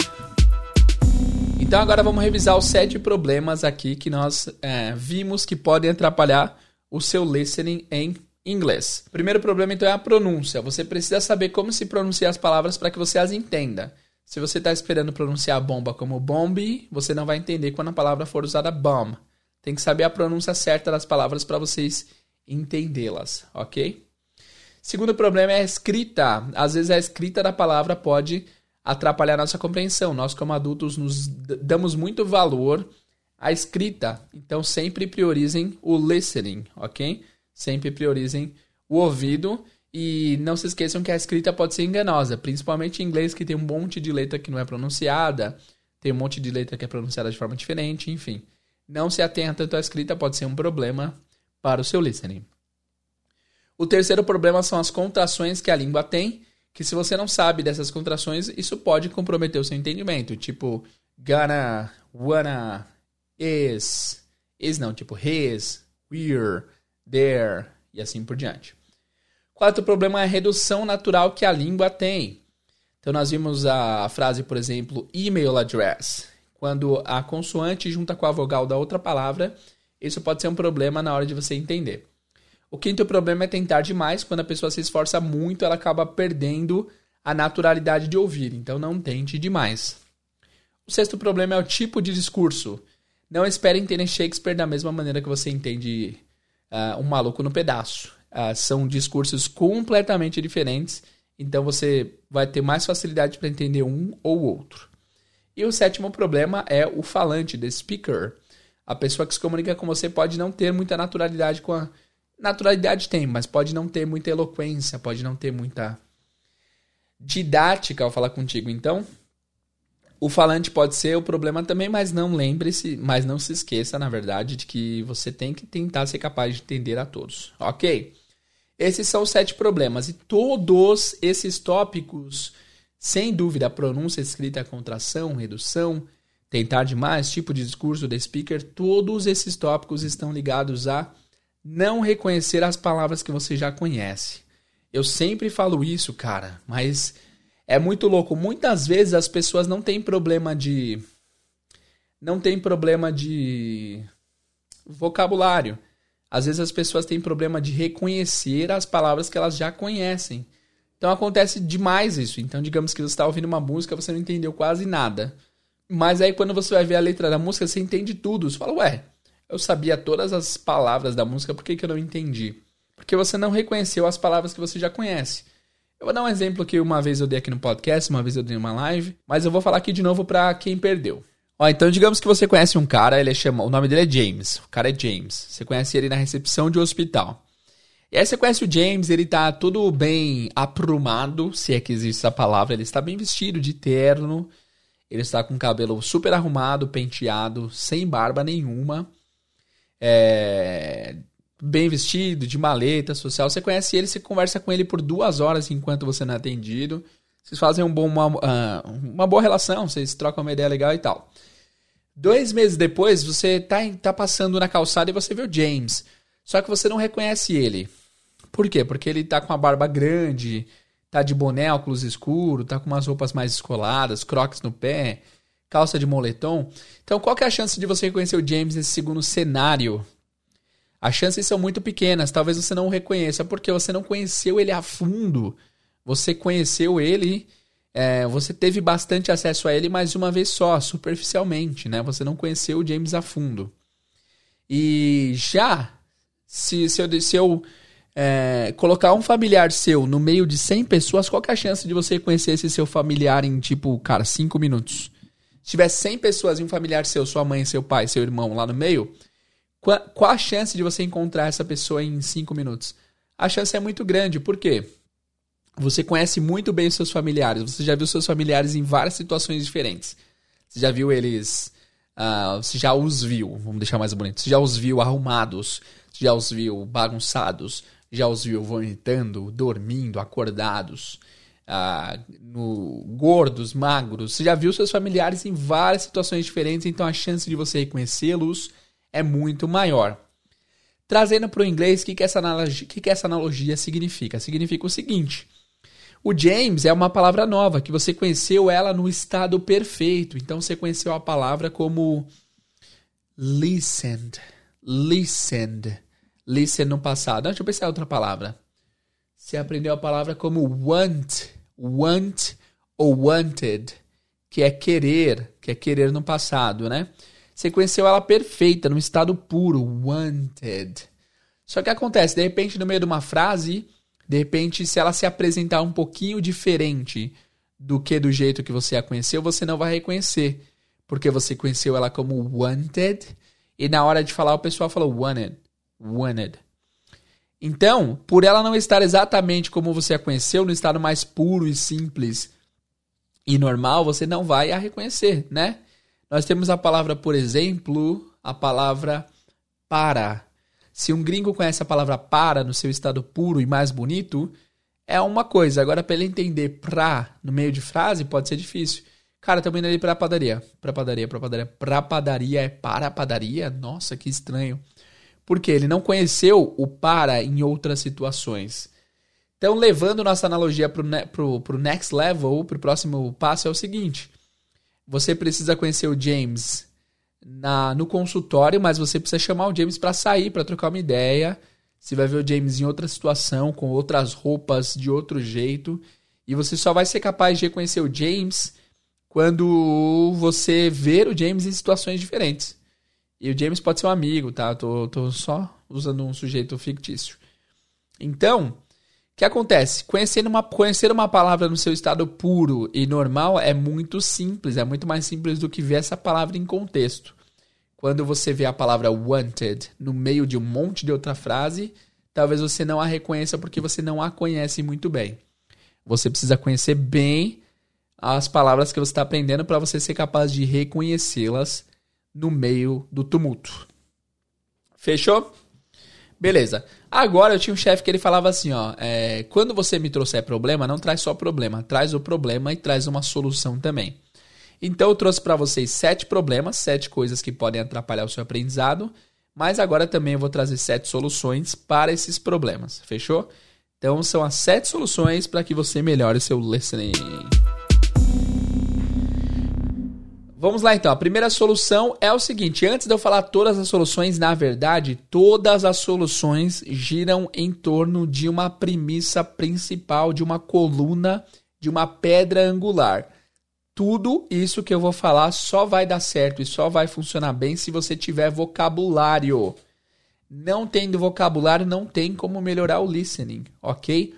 Então agora vamos revisar os sete problemas aqui que nós é, vimos que podem atrapalhar o seu listening em inglês. Primeiro problema então é a pronúncia. Você precisa saber como se pronunciar as palavras para que você as entenda. Se você está esperando pronunciar bomba como bombe, você não vai entender quando a palavra for usada bomb. Tem que saber a pronúncia certa das palavras para vocês entendê-las, ok? Segundo problema é a escrita. Às vezes a escrita da palavra pode atrapalhar nossa compreensão. Nós, como adultos, nos damos muito valor a escrita. Então sempre priorizem o listening, ok? Sempre priorizem o ouvido e não se esqueçam que a escrita pode ser enganosa, principalmente em inglês que tem um monte de letra que não é pronunciada, tem um monte de letra que é pronunciada de forma diferente, enfim. Não se atenha tanto à escrita, pode ser um problema para o seu listening. O terceiro problema são as contrações que a língua tem, que se você não sabe dessas contrações, isso pode comprometer o seu entendimento, tipo gonna, wanna, is, is não, tipo his, we're, there e assim por diante. Quarto problema é a redução natural que a língua tem. Então nós vimos a frase, por exemplo, email address. Quando a consoante junta com a vogal da outra palavra, isso pode ser um problema na hora de você entender. O quinto problema é tentar demais. Quando a pessoa se esforça muito, ela acaba perdendo a naturalidade de ouvir. Então não tente demais. O sexto problema é o tipo de discurso. Não espere entender Shakespeare da mesma maneira que você entende uh, um maluco no pedaço. Uh, são discursos completamente diferentes, então você vai ter mais facilidade para entender um ou outro. E o sétimo problema é o falante, the speaker. A pessoa que se comunica com você pode não ter muita naturalidade com a. Naturalidade tem, mas pode não ter muita eloquência, pode não ter muita didática ao falar contigo. Então, o falante pode ser o problema também, mas não lembre-se, mas não se esqueça, na verdade, de que você tem que tentar ser capaz de entender a todos, ok? Esses são os sete problemas e todos esses tópicos, sem dúvida, pronúncia, escrita, contração, redução, tentar demais, tipo de discurso de speaker, todos esses tópicos estão ligados a não reconhecer as palavras que você já conhece. Eu sempre falo isso, cara, mas é muito louco. Muitas vezes as pessoas não têm problema de. Não tem problema de vocabulário. Às vezes as pessoas têm problema de reconhecer as palavras que elas já conhecem. Então acontece demais isso. Então, digamos que você está ouvindo uma música, você não entendeu quase nada. Mas aí quando você vai ver a letra da música, você entende tudo. Você fala, ué, eu sabia todas as palavras da música, por que, que eu não entendi? Porque você não reconheceu as palavras que você já conhece. Eu vou dar um exemplo que uma vez eu dei aqui no podcast, uma vez eu dei uma live, mas eu vou falar aqui de novo para quem perdeu. Ó, então digamos que você conhece um cara, ele é chama, o nome dele é James. O cara é James. Você conhece ele na recepção de um hospital. E aí você conhece o James, ele tá todo bem aprumado, se é que existe essa palavra, ele está bem vestido de terno, ele está com o cabelo super arrumado, penteado, sem barba nenhuma, é... bem vestido, de maleta social. Você conhece ele, você conversa com ele por duas horas enquanto você não é atendido. Vocês fazem um bom, uma, uh, uma boa relação, vocês trocam uma ideia legal e tal. Dois meses depois, você tá, tá passando na calçada e você vê o James. Só que você não reconhece ele. Por quê? Porque ele tá com a barba grande, tá de boné, óculos escuro, tá com umas roupas mais descoladas, crocs no pé, calça de moletom. Então, qual que é a chance de você reconhecer o James nesse segundo cenário? As chances são muito pequenas, talvez você não o reconheça, porque você não conheceu ele a fundo. Você conheceu ele, é, você teve bastante acesso a ele, mas uma vez só, superficialmente, né? Você não conheceu o James a fundo. E já se, se eu, se eu é, colocar um familiar seu no meio de 100 pessoas, qual é a chance de você conhecer esse seu familiar em, tipo, cara, 5 minutos? Se tiver 100 pessoas e um familiar seu, sua mãe, seu pai, seu irmão lá no meio, qual, qual a chance de você encontrar essa pessoa em 5 minutos? A chance é muito grande, por quê? Você conhece muito bem os seus familiares, você já viu seus familiares em várias situações diferentes. Você já viu eles. Uh, você já os viu, vamos deixar mais bonito. Você já os viu arrumados, já os viu bagunçados, já os viu vomitando, dormindo, acordados, ah, no, gordos, magros. Você já viu seus familiares em várias situações diferentes, então a chance de você reconhecê-los é muito maior. Trazendo para o inglês, o que, que, essa analogia, que, que essa analogia significa? Significa o seguinte: o James é uma palavra nova, que você conheceu ela no estado perfeito. Então você conheceu a palavra como listened. Listened listen no passado. Deixa eu pensar outra palavra. Você aprendeu a palavra como want, want ou wanted, que é querer, que é querer no passado, né? Conheceu ela perfeita, no estado puro, wanted. Só que acontece, de repente, no meio de uma frase, de repente, se ela se apresentar um pouquinho diferente do que do jeito que você a conheceu, você não vai reconhecer. Porque você conheceu ela como wanted, e na hora de falar o pessoal falou wanted wanted. Então, por ela não estar exatamente como você a conheceu, no estado mais puro e simples e normal, você não vai a reconhecer, né? Nós temos a palavra, por exemplo, a palavra para. Se um gringo conhece a palavra para no seu estado puro e mais bonito, é uma coisa. Agora, para ele entender pra no meio de frase, pode ser difícil. Cara, também indo ali pra padaria. Pra padaria, pra padaria. Pra padaria é para padaria? Nossa, que estranho porque ele não conheceu o para em outras situações. Então, levando nossa analogia para o next level, para o próximo passo, é o seguinte: você precisa conhecer o James na, no consultório, mas você precisa chamar o James para sair, para trocar uma ideia. Você vai ver o James em outra situação, com outras roupas, de outro jeito. E você só vai ser capaz de reconhecer o James quando você ver o James em situações diferentes. E o James pode ser um amigo, tá? Tô, tô só usando um sujeito fictício. Então, o que acontece? Conhecer uma, conhecer uma palavra no seu estado puro e normal é muito simples, é muito mais simples do que ver essa palavra em contexto. Quando você vê a palavra wanted no meio de um monte de outra frase, talvez você não a reconheça porque você não a conhece muito bem. Você precisa conhecer bem as palavras que você está aprendendo para você ser capaz de reconhecê-las no meio do tumulto. Fechou? Beleza. Agora eu tinha um chefe que ele falava assim, ó, é, quando você me trouxer problema, não traz só problema, traz o problema e traz uma solução também. Então eu trouxe para vocês sete problemas, sete coisas que podem atrapalhar o seu aprendizado, mas agora também eu vou trazer sete soluções para esses problemas. Fechou? Então são as sete soluções para que você melhore seu listening. Vamos lá então. A primeira solução é o seguinte: antes de eu falar todas as soluções, na verdade, todas as soluções giram em torno de uma premissa principal, de uma coluna, de uma pedra angular. Tudo isso que eu vou falar só vai dar certo e só vai funcionar bem se você tiver vocabulário. Não tendo vocabulário, não tem como melhorar o listening, ok?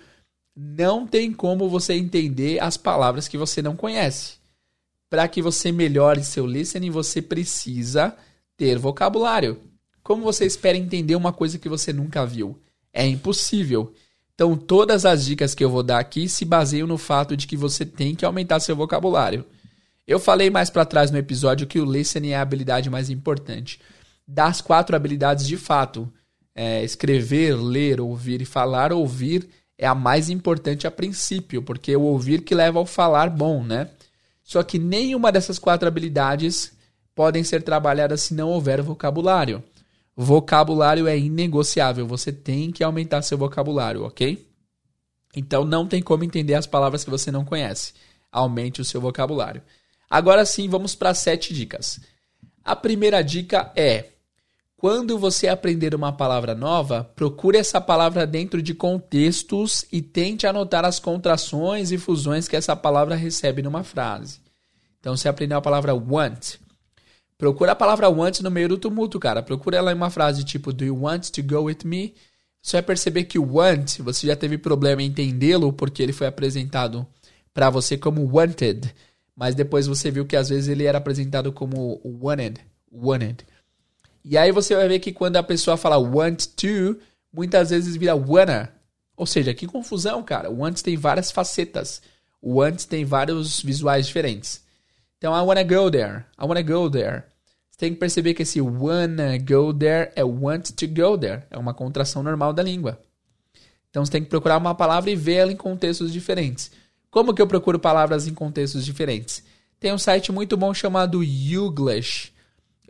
Não tem como você entender as palavras que você não conhece para que você melhore seu listening, você precisa ter vocabulário. Como você espera entender uma coisa que você nunca viu? É impossível. Então, todas as dicas que eu vou dar aqui se baseiam no fato de que você tem que aumentar seu vocabulário. Eu falei mais para trás no episódio que o listening é a habilidade mais importante. Das quatro habilidades, de fato, é escrever, ler, ouvir e falar, ouvir é a mais importante a princípio, porque é o ouvir que leva ao falar bom, né? Só que nenhuma dessas quatro habilidades podem ser trabalhadas se não houver vocabulário. Vocabulário é inegociável, você tem que aumentar seu vocabulário, ok? Então não tem como entender as palavras que você não conhece. Aumente o seu vocabulário. Agora sim, vamos para sete dicas. A primeira dica é: quando você aprender uma palavra nova, procure essa palavra dentro de contextos e tente anotar as contrações e fusões que essa palavra recebe numa frase. Então, você aprendeu a palavra want. Procura a palavra want no meio do tumulto, cara. Procura ela em uma frase tipo Do you want to go with me? Você vai perceber que o want, você já teve problema em entendê-lo porque ele foi apresentado para você como wanted, mas depois você viu que às vezes ele era apresentado como wanted, wanted. E aí você vai ver que quando a pessoa fala want to, muitas vezes vira wanna. Ou seja, que confusão, cara. O want tem várias facetas. O want tem vários visuais diferentes. Então, I wanna go there. I wanna go there. Você tem que perceber que esse wanna go there é want to go there. É uma contração normal da língua. Então, você tem que procurar uma palavra e ver ela em contextos diferentes. Como que eu procuro palavras em contextos diferentes? Tem um site muito bom chamado Youglish.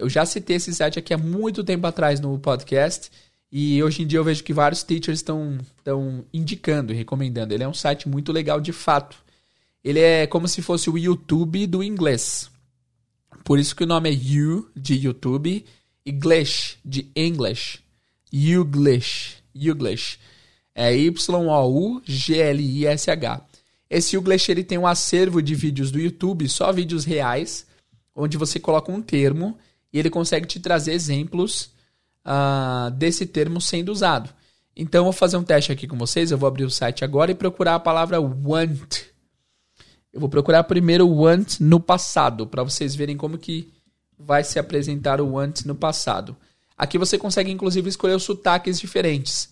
Eu já citei esse site aqui há muito tempo atrás no podcast e hoje em dia eu vejo que vários teachers estão, indicando e recomendando. Ele é um site muito legal de fato. Ele é como se fosse o YouTube do inglês. Por isso que o nome é You de YouTube e Glish de English. Youglish. Youglish. É Y-O-U-G-L-I-S-H. Esse Youglish ele tem um acervo de vídeos do YouTube, só vídeos reais, onde você coloca um termo e ele consegue te trazer exemplos uh, desse termo sendo usado. Então, eu vou fazer um teste aqui com vocês. Eu vou abrir o site agora e procurar a palavra want. Eu vou procurar primeiro want no passado, para vocês verem como que vai se apresentar o want no passado. Aqui você consegue, inclusive, escolher os sotaques diferentes.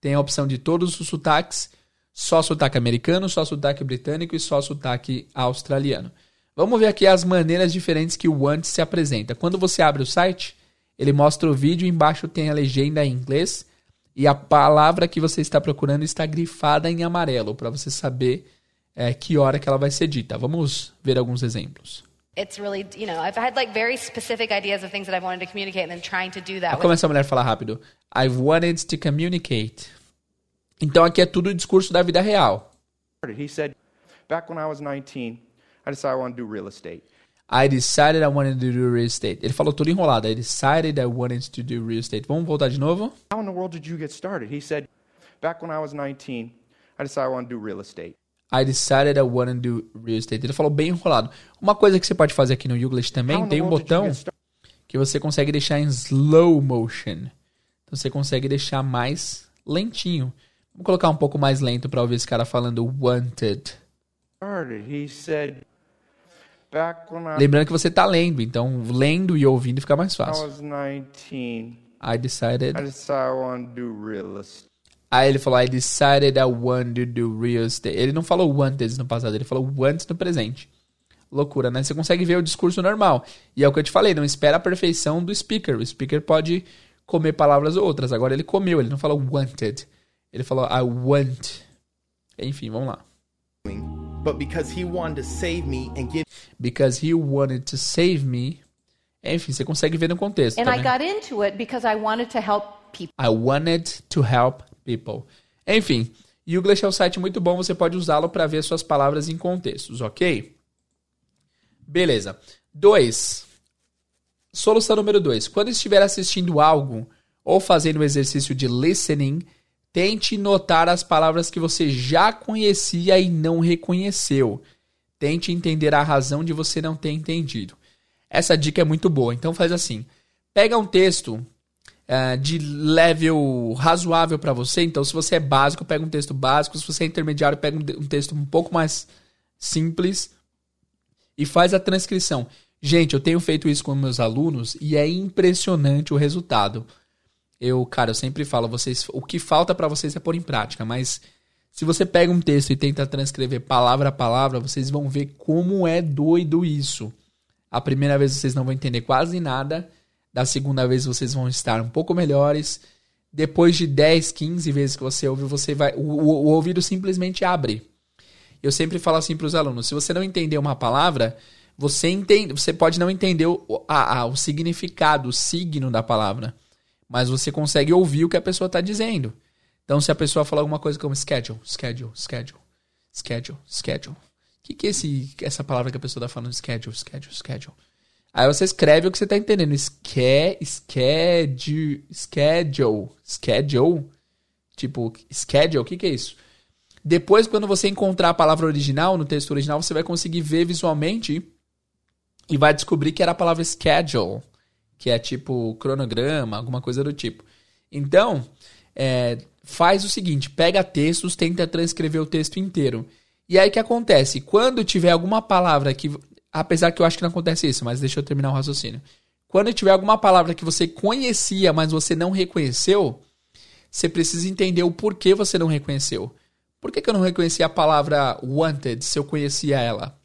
Tem a opção de todos os sotaques, só sotaque americano, só sotaque britânico e só sotaque australiano. Vamos ver aqui as maneiras diferentes que o Want se apresenta. Quando você abre o site, ele mostra o vídeo, embaixo tem a legenda em inglês e a palavra que você está procurando está grifada em amarelo para você saber é, que hora que ela vai ser dita. Vamos ver alguns exemplos. It's really, you know, I've had like very specific ideas of things that I've wanted to communicate and then trying to do that. Como essa mulher fala rápido. I've wanted to communicate. Então aqui é tudo o discurso da vida real. He said, back when I was 19, I decided I want to do real estate. I decided I wanted to do real estate. Ele falou tudo enrolado. I decided I wanted to do real estate. Vamos voltar de novo? How in the world did you get started? He said, back when I was 19, I decided I want to do real estate. I decided I wanted to do real estate. Ele falou bem enrolado. Uma coisa que você pode fazer aqui no Youglish também, tem um botão que você consegue deixar em slow motion. Então você consegue deixar mais lentinho. Vamos colocar um pouco mais lento para ouvir esse cara falando wanted. He said, Lembrando que você está lendo, então lendo e ouvindo fica mais fácil. I was 19. I decided. I decided I want to do real estate. Aí ele falou, I decided I want to do real estate. Ele não falou wanted no passado, ele falou want no presente. Loucura, né? Você consegue ver o discurso normal. E é o que eu te falei, não espera a perfeição do speaker. O speaker pode comer palavras ou outras. Agora ele comeu, ele não falou wanted. Ele falou I want. Enfim, vamos lá but because he wanted to save me and give because he wanted to save me. Enfim, você consegue ver no contexto. And tá I got into it because I wanted to help people. I wanted to help people. Enfim, Youglish é um site muito bom, você pode usá-lo para ver suas palavras em contextos, ok? Beleza. 2. Solução número 2. Quando estiver assistindo algo ou fazendo o exercício de listening, tente notar as palavras que você já conhecia e não reconheceu. Tente entender a razão de você não ter entendido. Essa dica é muito boa. Então faz assim: pega um texto uh, de level razoável para você. Então, se você é básico, pega um texto básico. Se você é intermediário, pega um, um texto um pouco mais simples e faz a transcrição. Gente, eu tenho feito isso com meus alunos e é impressionante o resultado. Eu, cara, eu sempre falo, vocês, o que falta para vocês é pôr em prática, mas se você pega um texto e tenta transcrever palavra a palavra, vocês vão ver como é doido isso. A primeira vez vocês não vão entender quase nada, da segunda vez vocês vão estar um pouco melhores. Depois de 10, 15 vezes que você ouve, você vai o, o, o ouvido simplesmente abre. Eu sempre falo assim para os alunos: se você não entender uma palavra, você entende, você pode não entender o, a, a, o significado, o signo da palavra, mas você consegue ouvir o que a pessoa está dizendo. Então, se a pessoa falar alguma coisa como schedule, schedule, schedule, schedule, schedule, o que, que é esse, essa palavra que a pessoa está falando? Schedule, schedule, schedule. Aí você escreve o que você está entendendo. Ske, schedule, schedule, schedule. Tipo, schedule, o que, que é isso? Depois, quando você encontrar a palavra original, no texto original, você vai conseguir ver visualmente e vai descobrir que era a palavra schedule, que é tipo cronograma, alguma coisa do tipo. Então, é, faz o seguinte: pega textos, tenta transcrever o texto inteiro. E aí o que acontece? Quando tiver alguma palavra que. Apesar que eu acho que não acontece isso, mas deixa eu terminar o raciocínio. Quando tiver alguma palavra que você conhecia, mas você não reconheceu, você precisa entender o porquê você não reconheceu. Por que, que eu não reconheci a palavra wanted se eu conhecia ela?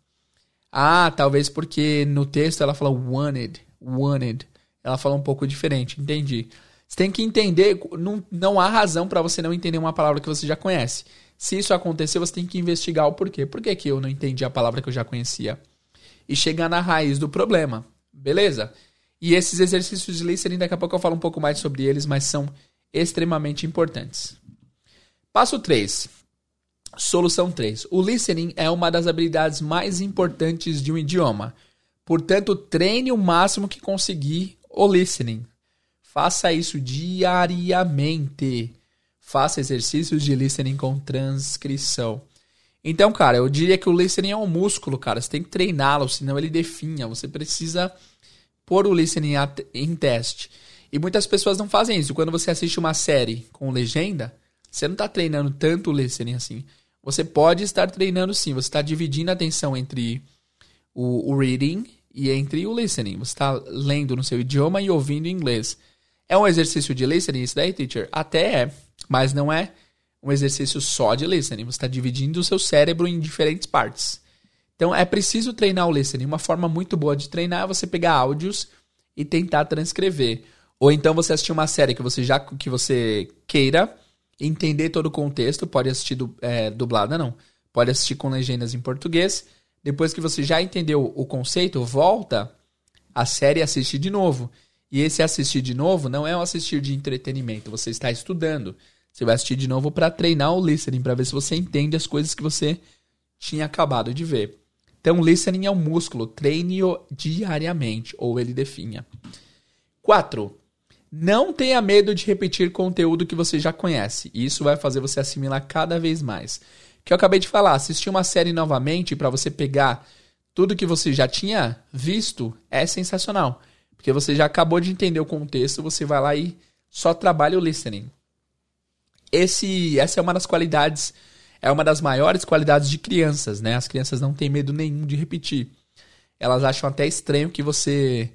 Ah, talvez porque no texto ela fala wanted, wanted. Ela fala um pouco diferente, entendi. Você tem que entender, não, não há razão para você não entender uma palavra que você já conhece. Se isso acontecer, você tem que investigar o porquê. Por que, que eu não entendi a palavra que eu já conhecia? E chegar na raiz do problema. Beleza? E esses exercícios de listening, daqui a pouco eu falo um pouco mais sobre eles, mas são extremamente importantes. Passo 3. Solução 3. O listening é uma das habilidades mais importantes de um idioma. Portanto, treine o máximo que conseguir o listening. Faça isso diariamente. Faça exercícios de listening com transcrição. Então, cara, eu diria que o listening é um músculo, cara. Você tem que treiná-lo, senão ele definha. Você precisa pôr o listening em teste. E muitas pessoas não fazem isso. Quando você assiste uma série com legenda, você não está treinando tanto o listening assim. Você pode estar treinando sim, você está dividindo a atenção entre o, o reading e entre o listening. Você está lendo no seu idioma e ouvindo em inglês. É um exercício de listening isso daí, teacher? Até é, mas não é um exercício só de listening. Você está dividindo o seu cérebro em diferentes partes. Então é preciso treinar o listening. Uma forma muito boa de treinar é você pegar áudios e tentar transcrever. Ou então você assistir uma série que você já que você queira entender todo o contexto, pode assistir du, é, dublada, não. Pode assistir com legendas em português. Depois que você já entendeu o conceito, volta a série e assiste de novo. E esse assistir de novo não é um assistir de entretenimento, você está estudando. Você vai assistir de novo para treinar o listening, para ver se você entende as coisas que você tinha acabado de ver. Então, listening é um músculo, treine-o diariamente, ou ele definha. 4. Não tenha medo de repetir conteúdo que você já conhece. Isso vai fazer você assimilar cada vez mais. Que eu acabei de falar, assistir uma série novamente para você pegar tudo que você já tinha visto é sensacional. Porque você já acabou de entender o contexto, você vai lá e só trabalha o listening. Esse, essa é uma das qualidades, é uma das maiores qualidades de crianças, né? As crianças não têm medo nenhum de repetir. Elas acham até estranho que você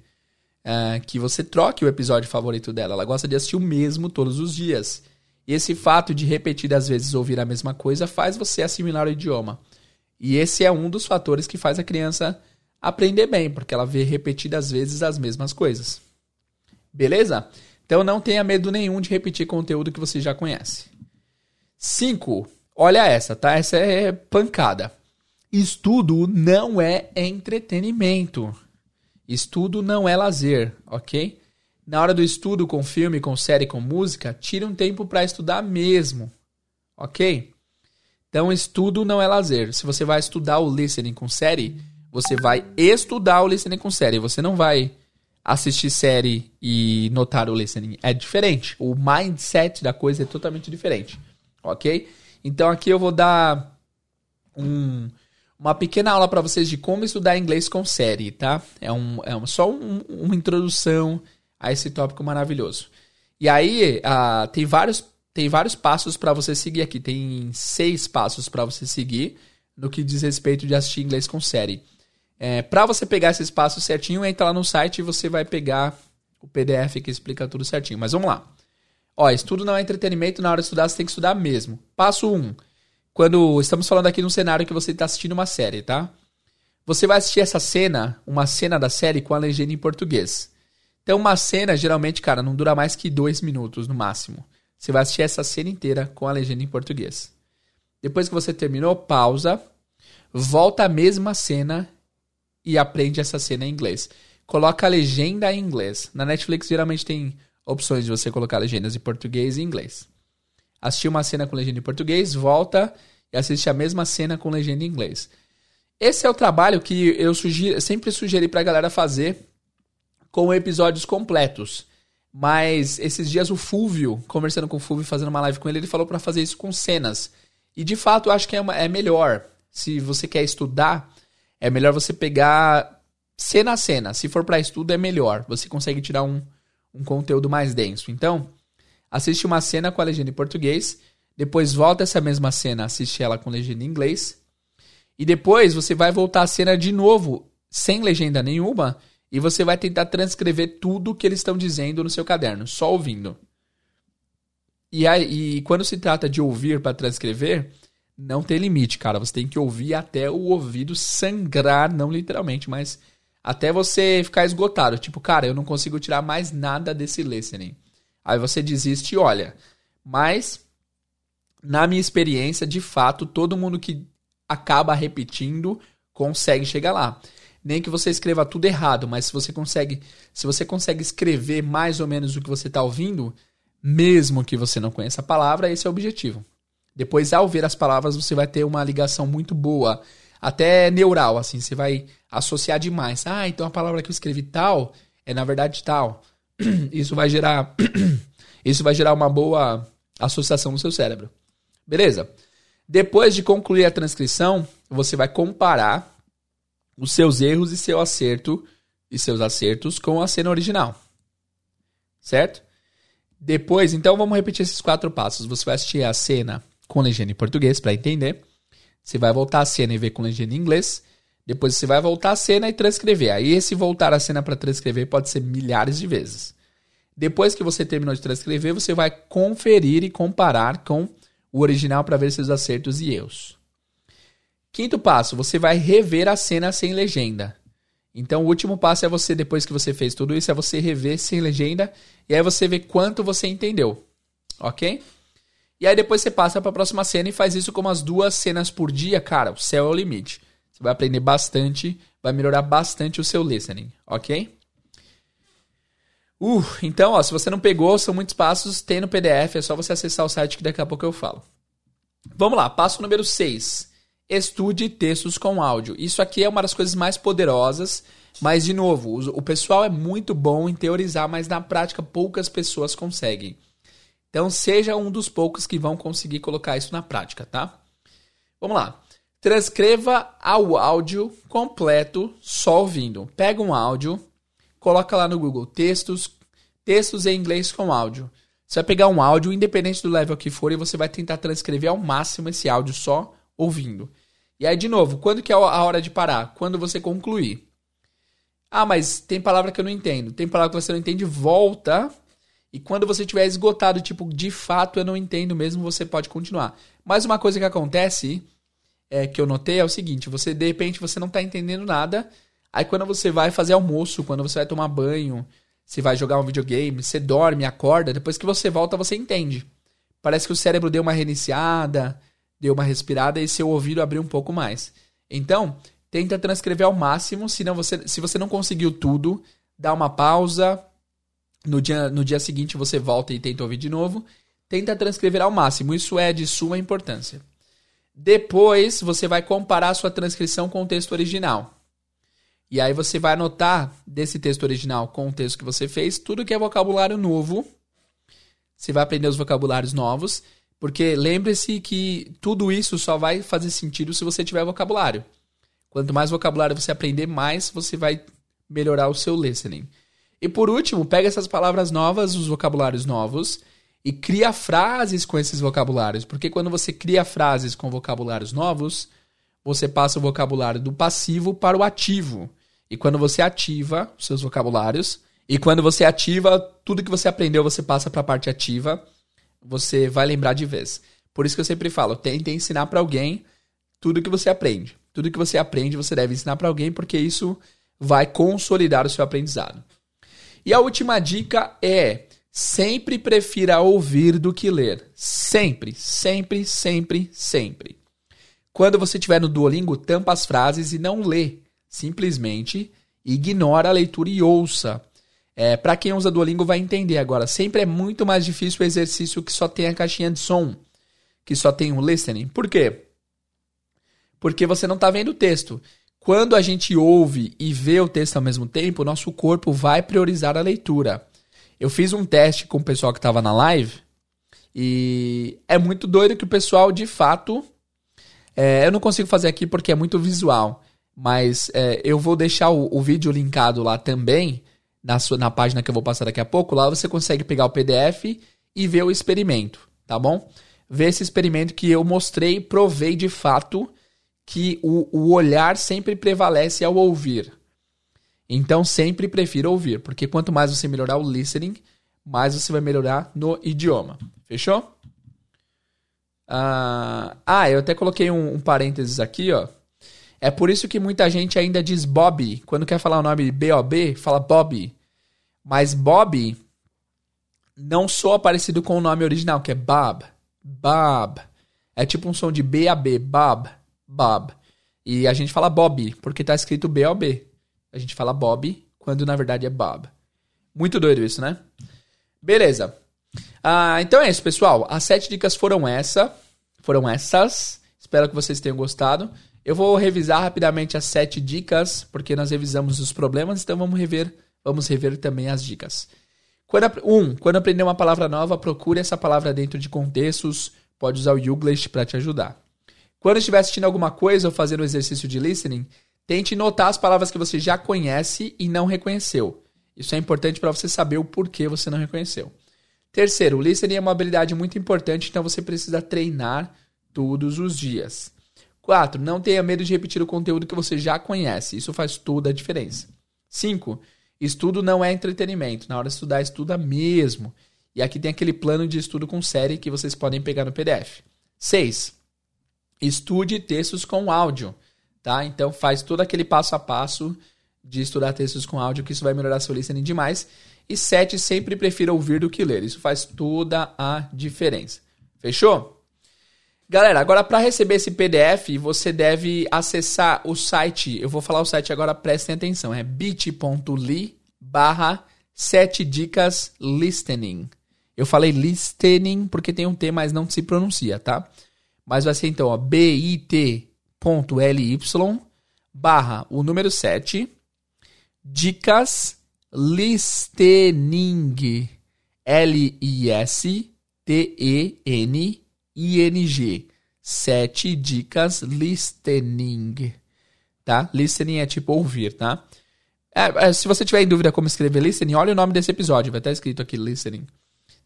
uh, que você troque o episódio favorito dela. Ela gosta de assistir o mesmo todos os dias. E esse fato de repetidas vezes ouvir a mesma coisa faz você assimilar o idioma. E esse é um dos fatores que faz a criança aprender bem, porque ela vê repetidas vezes as mesmas coisas. Beleza? Então não tenha medo nenhum de repetir conteúdo que você já conhece. 5. Olha essa, tá? Essa é pancada. Estudo não é entretenimento. Estudo não é lazer, ok? Na hora do estudo com filme, com série, com música, tire um tempo para estudar mesmo, ok? Então, estudo não é lazer. Se você vai estudar o listening com série, você vai estudar o listening com série. Você não vai assistir série e notar o listening. É diferente. O mindset da coisa é totalmente diferente. Ok? Então aqui eu vou dar um, uma pequena aula para vocês de como estudar inglês com série, tá? É, um, é só um, uma introdução a esse tópico maravilhoso. E aí uh, tem vários tem vários passos para você seguir aqui. Tem seis passos para você seguir no que diz respeito de assistir inglês com série. É, para você pegar esses passos certinho, entra lá no site e você vai pegar o PDF que explica tudo certinho. Mas vamos lá. Ó, estudo não é entretenimento, na hora de estudar você tem que estudar mesmo. Passo 1. Um, quando estamos falando aqui num cenário que você está assistindo uma série, tá? Você vai assistir essa cena, uma cena da série com a legenda em português. Então, uma cena, geralmente, cara, não dura mais que dois minutos no máximo. Você vai assistir essa cena inteira com a legenda em português. Depois que você terminou, pausa, volta à mesma cena e aprende essa cena em inglês. Coloca a legenda em inglês. Na Netflix geralmente tem opções de você colocar legendas em português e inglês. Assistir uma cena com legenda em português, volta e assiste a mesma cena com legenda em inglês. Esse é o trabalho que eu sugiro, sempre sugeri pra galera fazer com episódios completos. Mas esses dias o Fúvio, conversando com o Fúvio, fazendo uma live com ele, ele falou para fazer isso com cenas. E de fato eu acho que é, uma, é melhor. Se você quer estudar, é melhor você pegar cena a cena. Se for para estudo, é melhor. Você consegue tirar um, um conteúdo mais denso. Então, assiste uma cena com a legenda em português, depois volta essa mesma cena, assiste ela com legenda em inglês, e depois você vai voltar a cena de novo, sem legenda nenhuma, e você vai tentar transcrever tudo que eles estão dizendo no seu caderno, só ouvindo. E, aí, e quando se trata de ouvir para transcrever, não tem limite, cara. Você tem que ouvir até o ouvido sangrar, não literalmente, mas até você ficar esgotado. Tipo, cara, eu não consigo tirar mais nada desse listening. Aí você desiste e olha. Mas, na minha experiência, de fato, todo mundo que acaba repetindo consegue chegar lá nem que você escreva tudo errado, mas se você consegue, se você consegue escrever mais ou menos o que você está ouvindo, mesmo que você não conheça a palavra, esse é o objetivo. Depois, ao ver as palavras, você vai ter uma ligação muito boa, até neural, assim, você vai associar demais. Ah, então a palavra que eu escrevi tal é na verdade tal. Isso vai gerar, isso vai gerar uma boa associação no seu cérebro. Beleza? Depois de concluir a transcrição, você vai comparar os seus erros e seu acerto e seus acertos com a cena original. Certo? Depois, então vamos repetir esses quatro passos. Você vai assistir a cena com legenda em português para entender. Você vai voltar a cena e ver com legenda em inglês. Depois você vai voltar a cena e transcrever. Aí esse voltar a cena para transcrever pode ser milhares de vezes. Depois que você terminou de transcrever, você vai conferir e comparar com o original para ver seus acertos e erros. Quinto passo, você vai rever a cena sem legenda. Então, o último passo é você, depois que você fez tudo isso, é você rever sem legenda e aí você vê quanto você entendeu. Ok? E aí depois você passa para a próxima cena e faz isso com umas duas cenas por dia, cara, o céu é o limite. Você vai aprender bastante, vai melhorar bastante o seu listening, ok? Uh, então, ó, se você não pegou, são muitos passos, tem no PDF, é só você acessar o site que daqui a pouco eu falo. Vamos lá, passo número 6 estude textos com áudio. Isso aqui é uma das coisas mais poderosas, mas de novo, o pessoal é muito bom em teorizar, mas na prática poucas pessoas conseguem. Então seja um dos poucos que vão conseguir colocar isso na prática, tá? Vamos lá. Transcreva ao áudio completo só ouvindo. Pega um áudio, coloca lá no Google textos, textos em inglês com áudio. Você vai pegar um áudio, independente do level que for, e você vai tentar transcrever ao máximo esse áudio só ouvindo. E aí, de novo, quando que é a hora de parar? Quando você concluir. Ah, mas tem palavra que eu não entendo. Tem palavra que você não entende, volta. E quando você tiver esgotado, tipo, de fato eu não entendo mesmo, você pode continuar. Mas uma coisa que acontece, é, que eu notei, é o seguinte: você, de repente, você não tá entendendo nada. Aí quando você vai fazer almoço, quando você vai tomar banho, você vai jogar um videogame, você dorme, acorda, depois que você volta, você entende. Parece que o cérebro deu uma reiniciada, deu uma respirada e seu ouvido abriu um pouco mais. Então, tenta transcrever ao máximo, senão você, se você não conseguiu tudo, dá uma pausa, no dia, no dia seguinte você volta e tenta ouvir de novo. Tenta transcrever ao máximo, isso é de suma importância. Depois você vai comparar a sua transcrição com o texto original. E aí você vai anotar desse texto original com o texto que você fez, tudo que é vocabulário novo. Você vai aprender os vocabulários novos, porque lembre-se que tudo isso só vai fazer sentido se você tiver vocabulário. Quanto mais vocabulário você aprender, mais você vai melhorar o seu listening. E por último, pega essas palavras novas, os vocabulários novos, e cria frases com esses vocabulários. Porque quando você cria frases com vocabulários novos, você passa o vocabulário do passivo para o ativo. E quando você ativa os seus vocabulários, e quando você ativa tudo que você aprendeu, você passa para a parte ativa, você vai lembrar de vez. Por isso que eu sempre falo, tente ensinar para alguém tudo que você aprende. Tudo que você aprende, você deve ensinar para alguém, porque isso vai consolidar o seu aprendizado. E a última dica é: sempre prefira ouvir do que ler. Sempre, sempre, sempre, sempre. Quando você estiver no Duolingo, tampa as frases e não lê. Simplesmente ignora a leitura e ouça. É, para quem usa Duolingo vai entender agora. Sempre é muito mais difícil o exercício que só tem a caixinha de som, que só tem o listening. Por quê? Porque você não está vendo o texto. Quando a gente ouve e vê o texto ao mesmo tempo, nosso corpo vai priorizar a leitura. Eu fiz um teste com o pessoal que estava na live e é muito doido que o pessoal, de fato, é, eu não consigo fazer aqui porque é muito visual, mas é, eu vou deixar o, o, vídeo linkado lá também na, sua, na página que eu vou passar daqui a pouco. Lá você consegue pegar o PDF e ver o experimento, tá bom? Ver esse experimento que eu mostrei, provei de fato que o, o olhar sempre prevalece ao ouvir. Então sempre prefiro ouvir, porque quanto mais você melhorar o listening, mais você vai melhorar no idioma. Fechou? Ah, ah eu até coloquei um, um parênteses aqui, ó. É por isso que muita gente ainda diz Bob. Quando quer falar o nome B-O-B, fala Bob. Mas Bob não soa parecido com o nome original, que é Bob. Bob. É tipo um som de B a B, Bob. Bob. E a gente fala Bob, porque tá escrito B-O-B. A gente fala Bob, quando na verdade é Bob. Muito doido isso, né? Beleza. Ah, então é isso, pessoal. As sete dicas foram essa. Foram essas. Espero que vocês tenham gostado. Eu vou revisar rapidamente as sete dicas, porque nós revisamos os problemas, então vamos rever, vamos rever também as dicas. Quando, um, quando aprender uma palavra nova, procure essa palavra dentro de contextos. Pode usar o Youglish para te ajudar. Quando estiver assistindo alguma coisa ou fazendo o exercício de listening, tente notar as palavras que você já conhece e não reconheceu. Isso é importante para você saber o porquê você não reconheceu. Terceiro, o listening é uma habilidade muito importante, então você precisa treinar todos os dias. Quatro, não tenha medo de repetir o conteúdo que você já conhece. Isso faz toda a diferença. Cinco, estudo não é entretenimento. Na hora de estudar, estuda mesmo. E aqui tem aquele plano de estudo com série que vocês podem pegar no PDF. Seis, estude textos com áudio, tá? Então faz todo aquele passo a passo de estudar textos com áudio, que isso vai melhorar seu listening demais. E sete, sempre prefira ouvir do que ler. Isso faz toda a diferença. Fechou? Galera, agora para receber esse PDF, você deve acessar o site. Eu vou falar o site agora, prestem atenção. É bit.ly barra 7 dicas listening. Eu falei listening porque tem um T, mas não se pronuncia, tá? Mas vai ser então, ó, bit.ly barra o número 7 dicas listening L-I-S-T-E-N-I-N-G 7 dicas listening tá? Listening é tipo ouvir, tá? É, é, se você tiver em dúvida como escrever listening, olha o nome desse episódio, vai estar escrito aqui listening.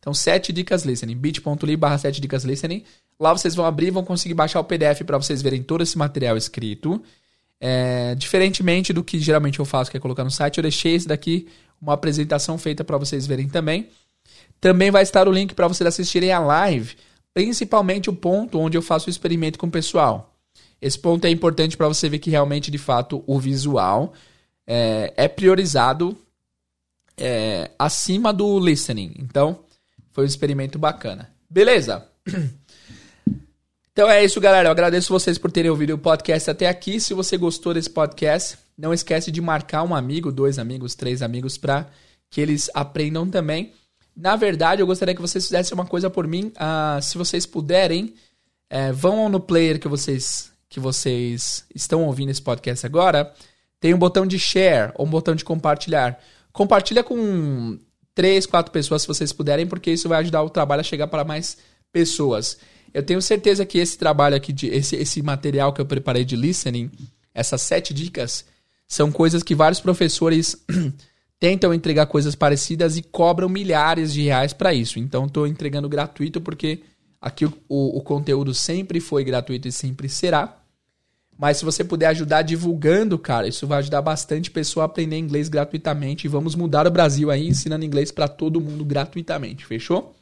Então, 7 dicas listening, bit.ly barra 7 dicas listening. Lá vocês vão abrir vão conseguir baixar o PDF para vocês verem todo esse material escrito. É, diferentemente do que geralmente eu faço, que é colocar no site, eu deixei esse daqui uma apresentação feita para vocês verem também. Também vai estar o link para vocês assistirem a live, principalmente o ponto onde eu faço o experimento com o pessoal. Esse ponto é importante para você ver que realmente, de fato, o visual é, é priorizado é, acima do listening. Então, foi um experimento bacana. Beleza? Então é isso, galera. Eu agradeço vocês por terem ouvido o podcast até aqui. Se você gostou desse podcast, não esquece de marcar um amigo, dois amigos, três amigos para que eles aprendam também. Na verdade, eu gostaria que vocês fizessem uma coisa por mim. Uh, se vocês puderem, é, vão no player que vocês que vocês estão ouvindo esse podcast agora. tem um botão de share ou um botão de compartilhar. Compartilha com três, quatro pessoas se vocês puderem, porque isso vai ajudar o trabalho a chegar para mais pessoas. Eu tenho certeza que esse trabalho aqui, de, esse, esse material que eu preparei de listening, essas sete dicas, são coisas que vários professores tentam entregar coisas parecidas e cobram milhares de reais para isso. Então, estou entregando gratuito porque aqui o, o, o conteúdo sempre foi gratuito e sempre será. Mas se você puder ajudar divulgando, cara, isso vai ajudar bastante pessoa a aprender inglês gratuitamente. E vamos mudar o Brasil aí ensinando inglês para todo mundo gratuitamente, fechou?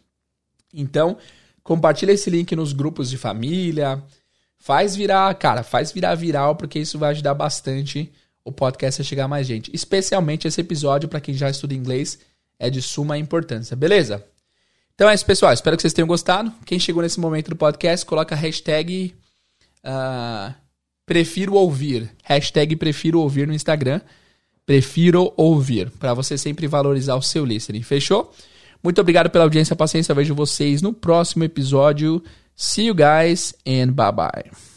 Então, compartilha esse link nos grupos de família. Faz virar, cara, faz virar viral, porque isso vai ajudar bastante o podcast a chegar a mais gente. Especialmente esse episódio, para quem já estuda inglês, é de suma importância, beleza? Então é isso, pessoal. Espero que vocês tenham gostado. Quem chegou nesse momento do podcast, coloca a hashtag. Uh, prefiro ouvir. Hashtag prefiro ouvir no Instagram. Prefiro ouvir. Para você sempre valorizar o seu listening. Fechou? Muito obrigado pela audiência e paciência. Vejo vocês no próximo episódio. See you guys and bye bye.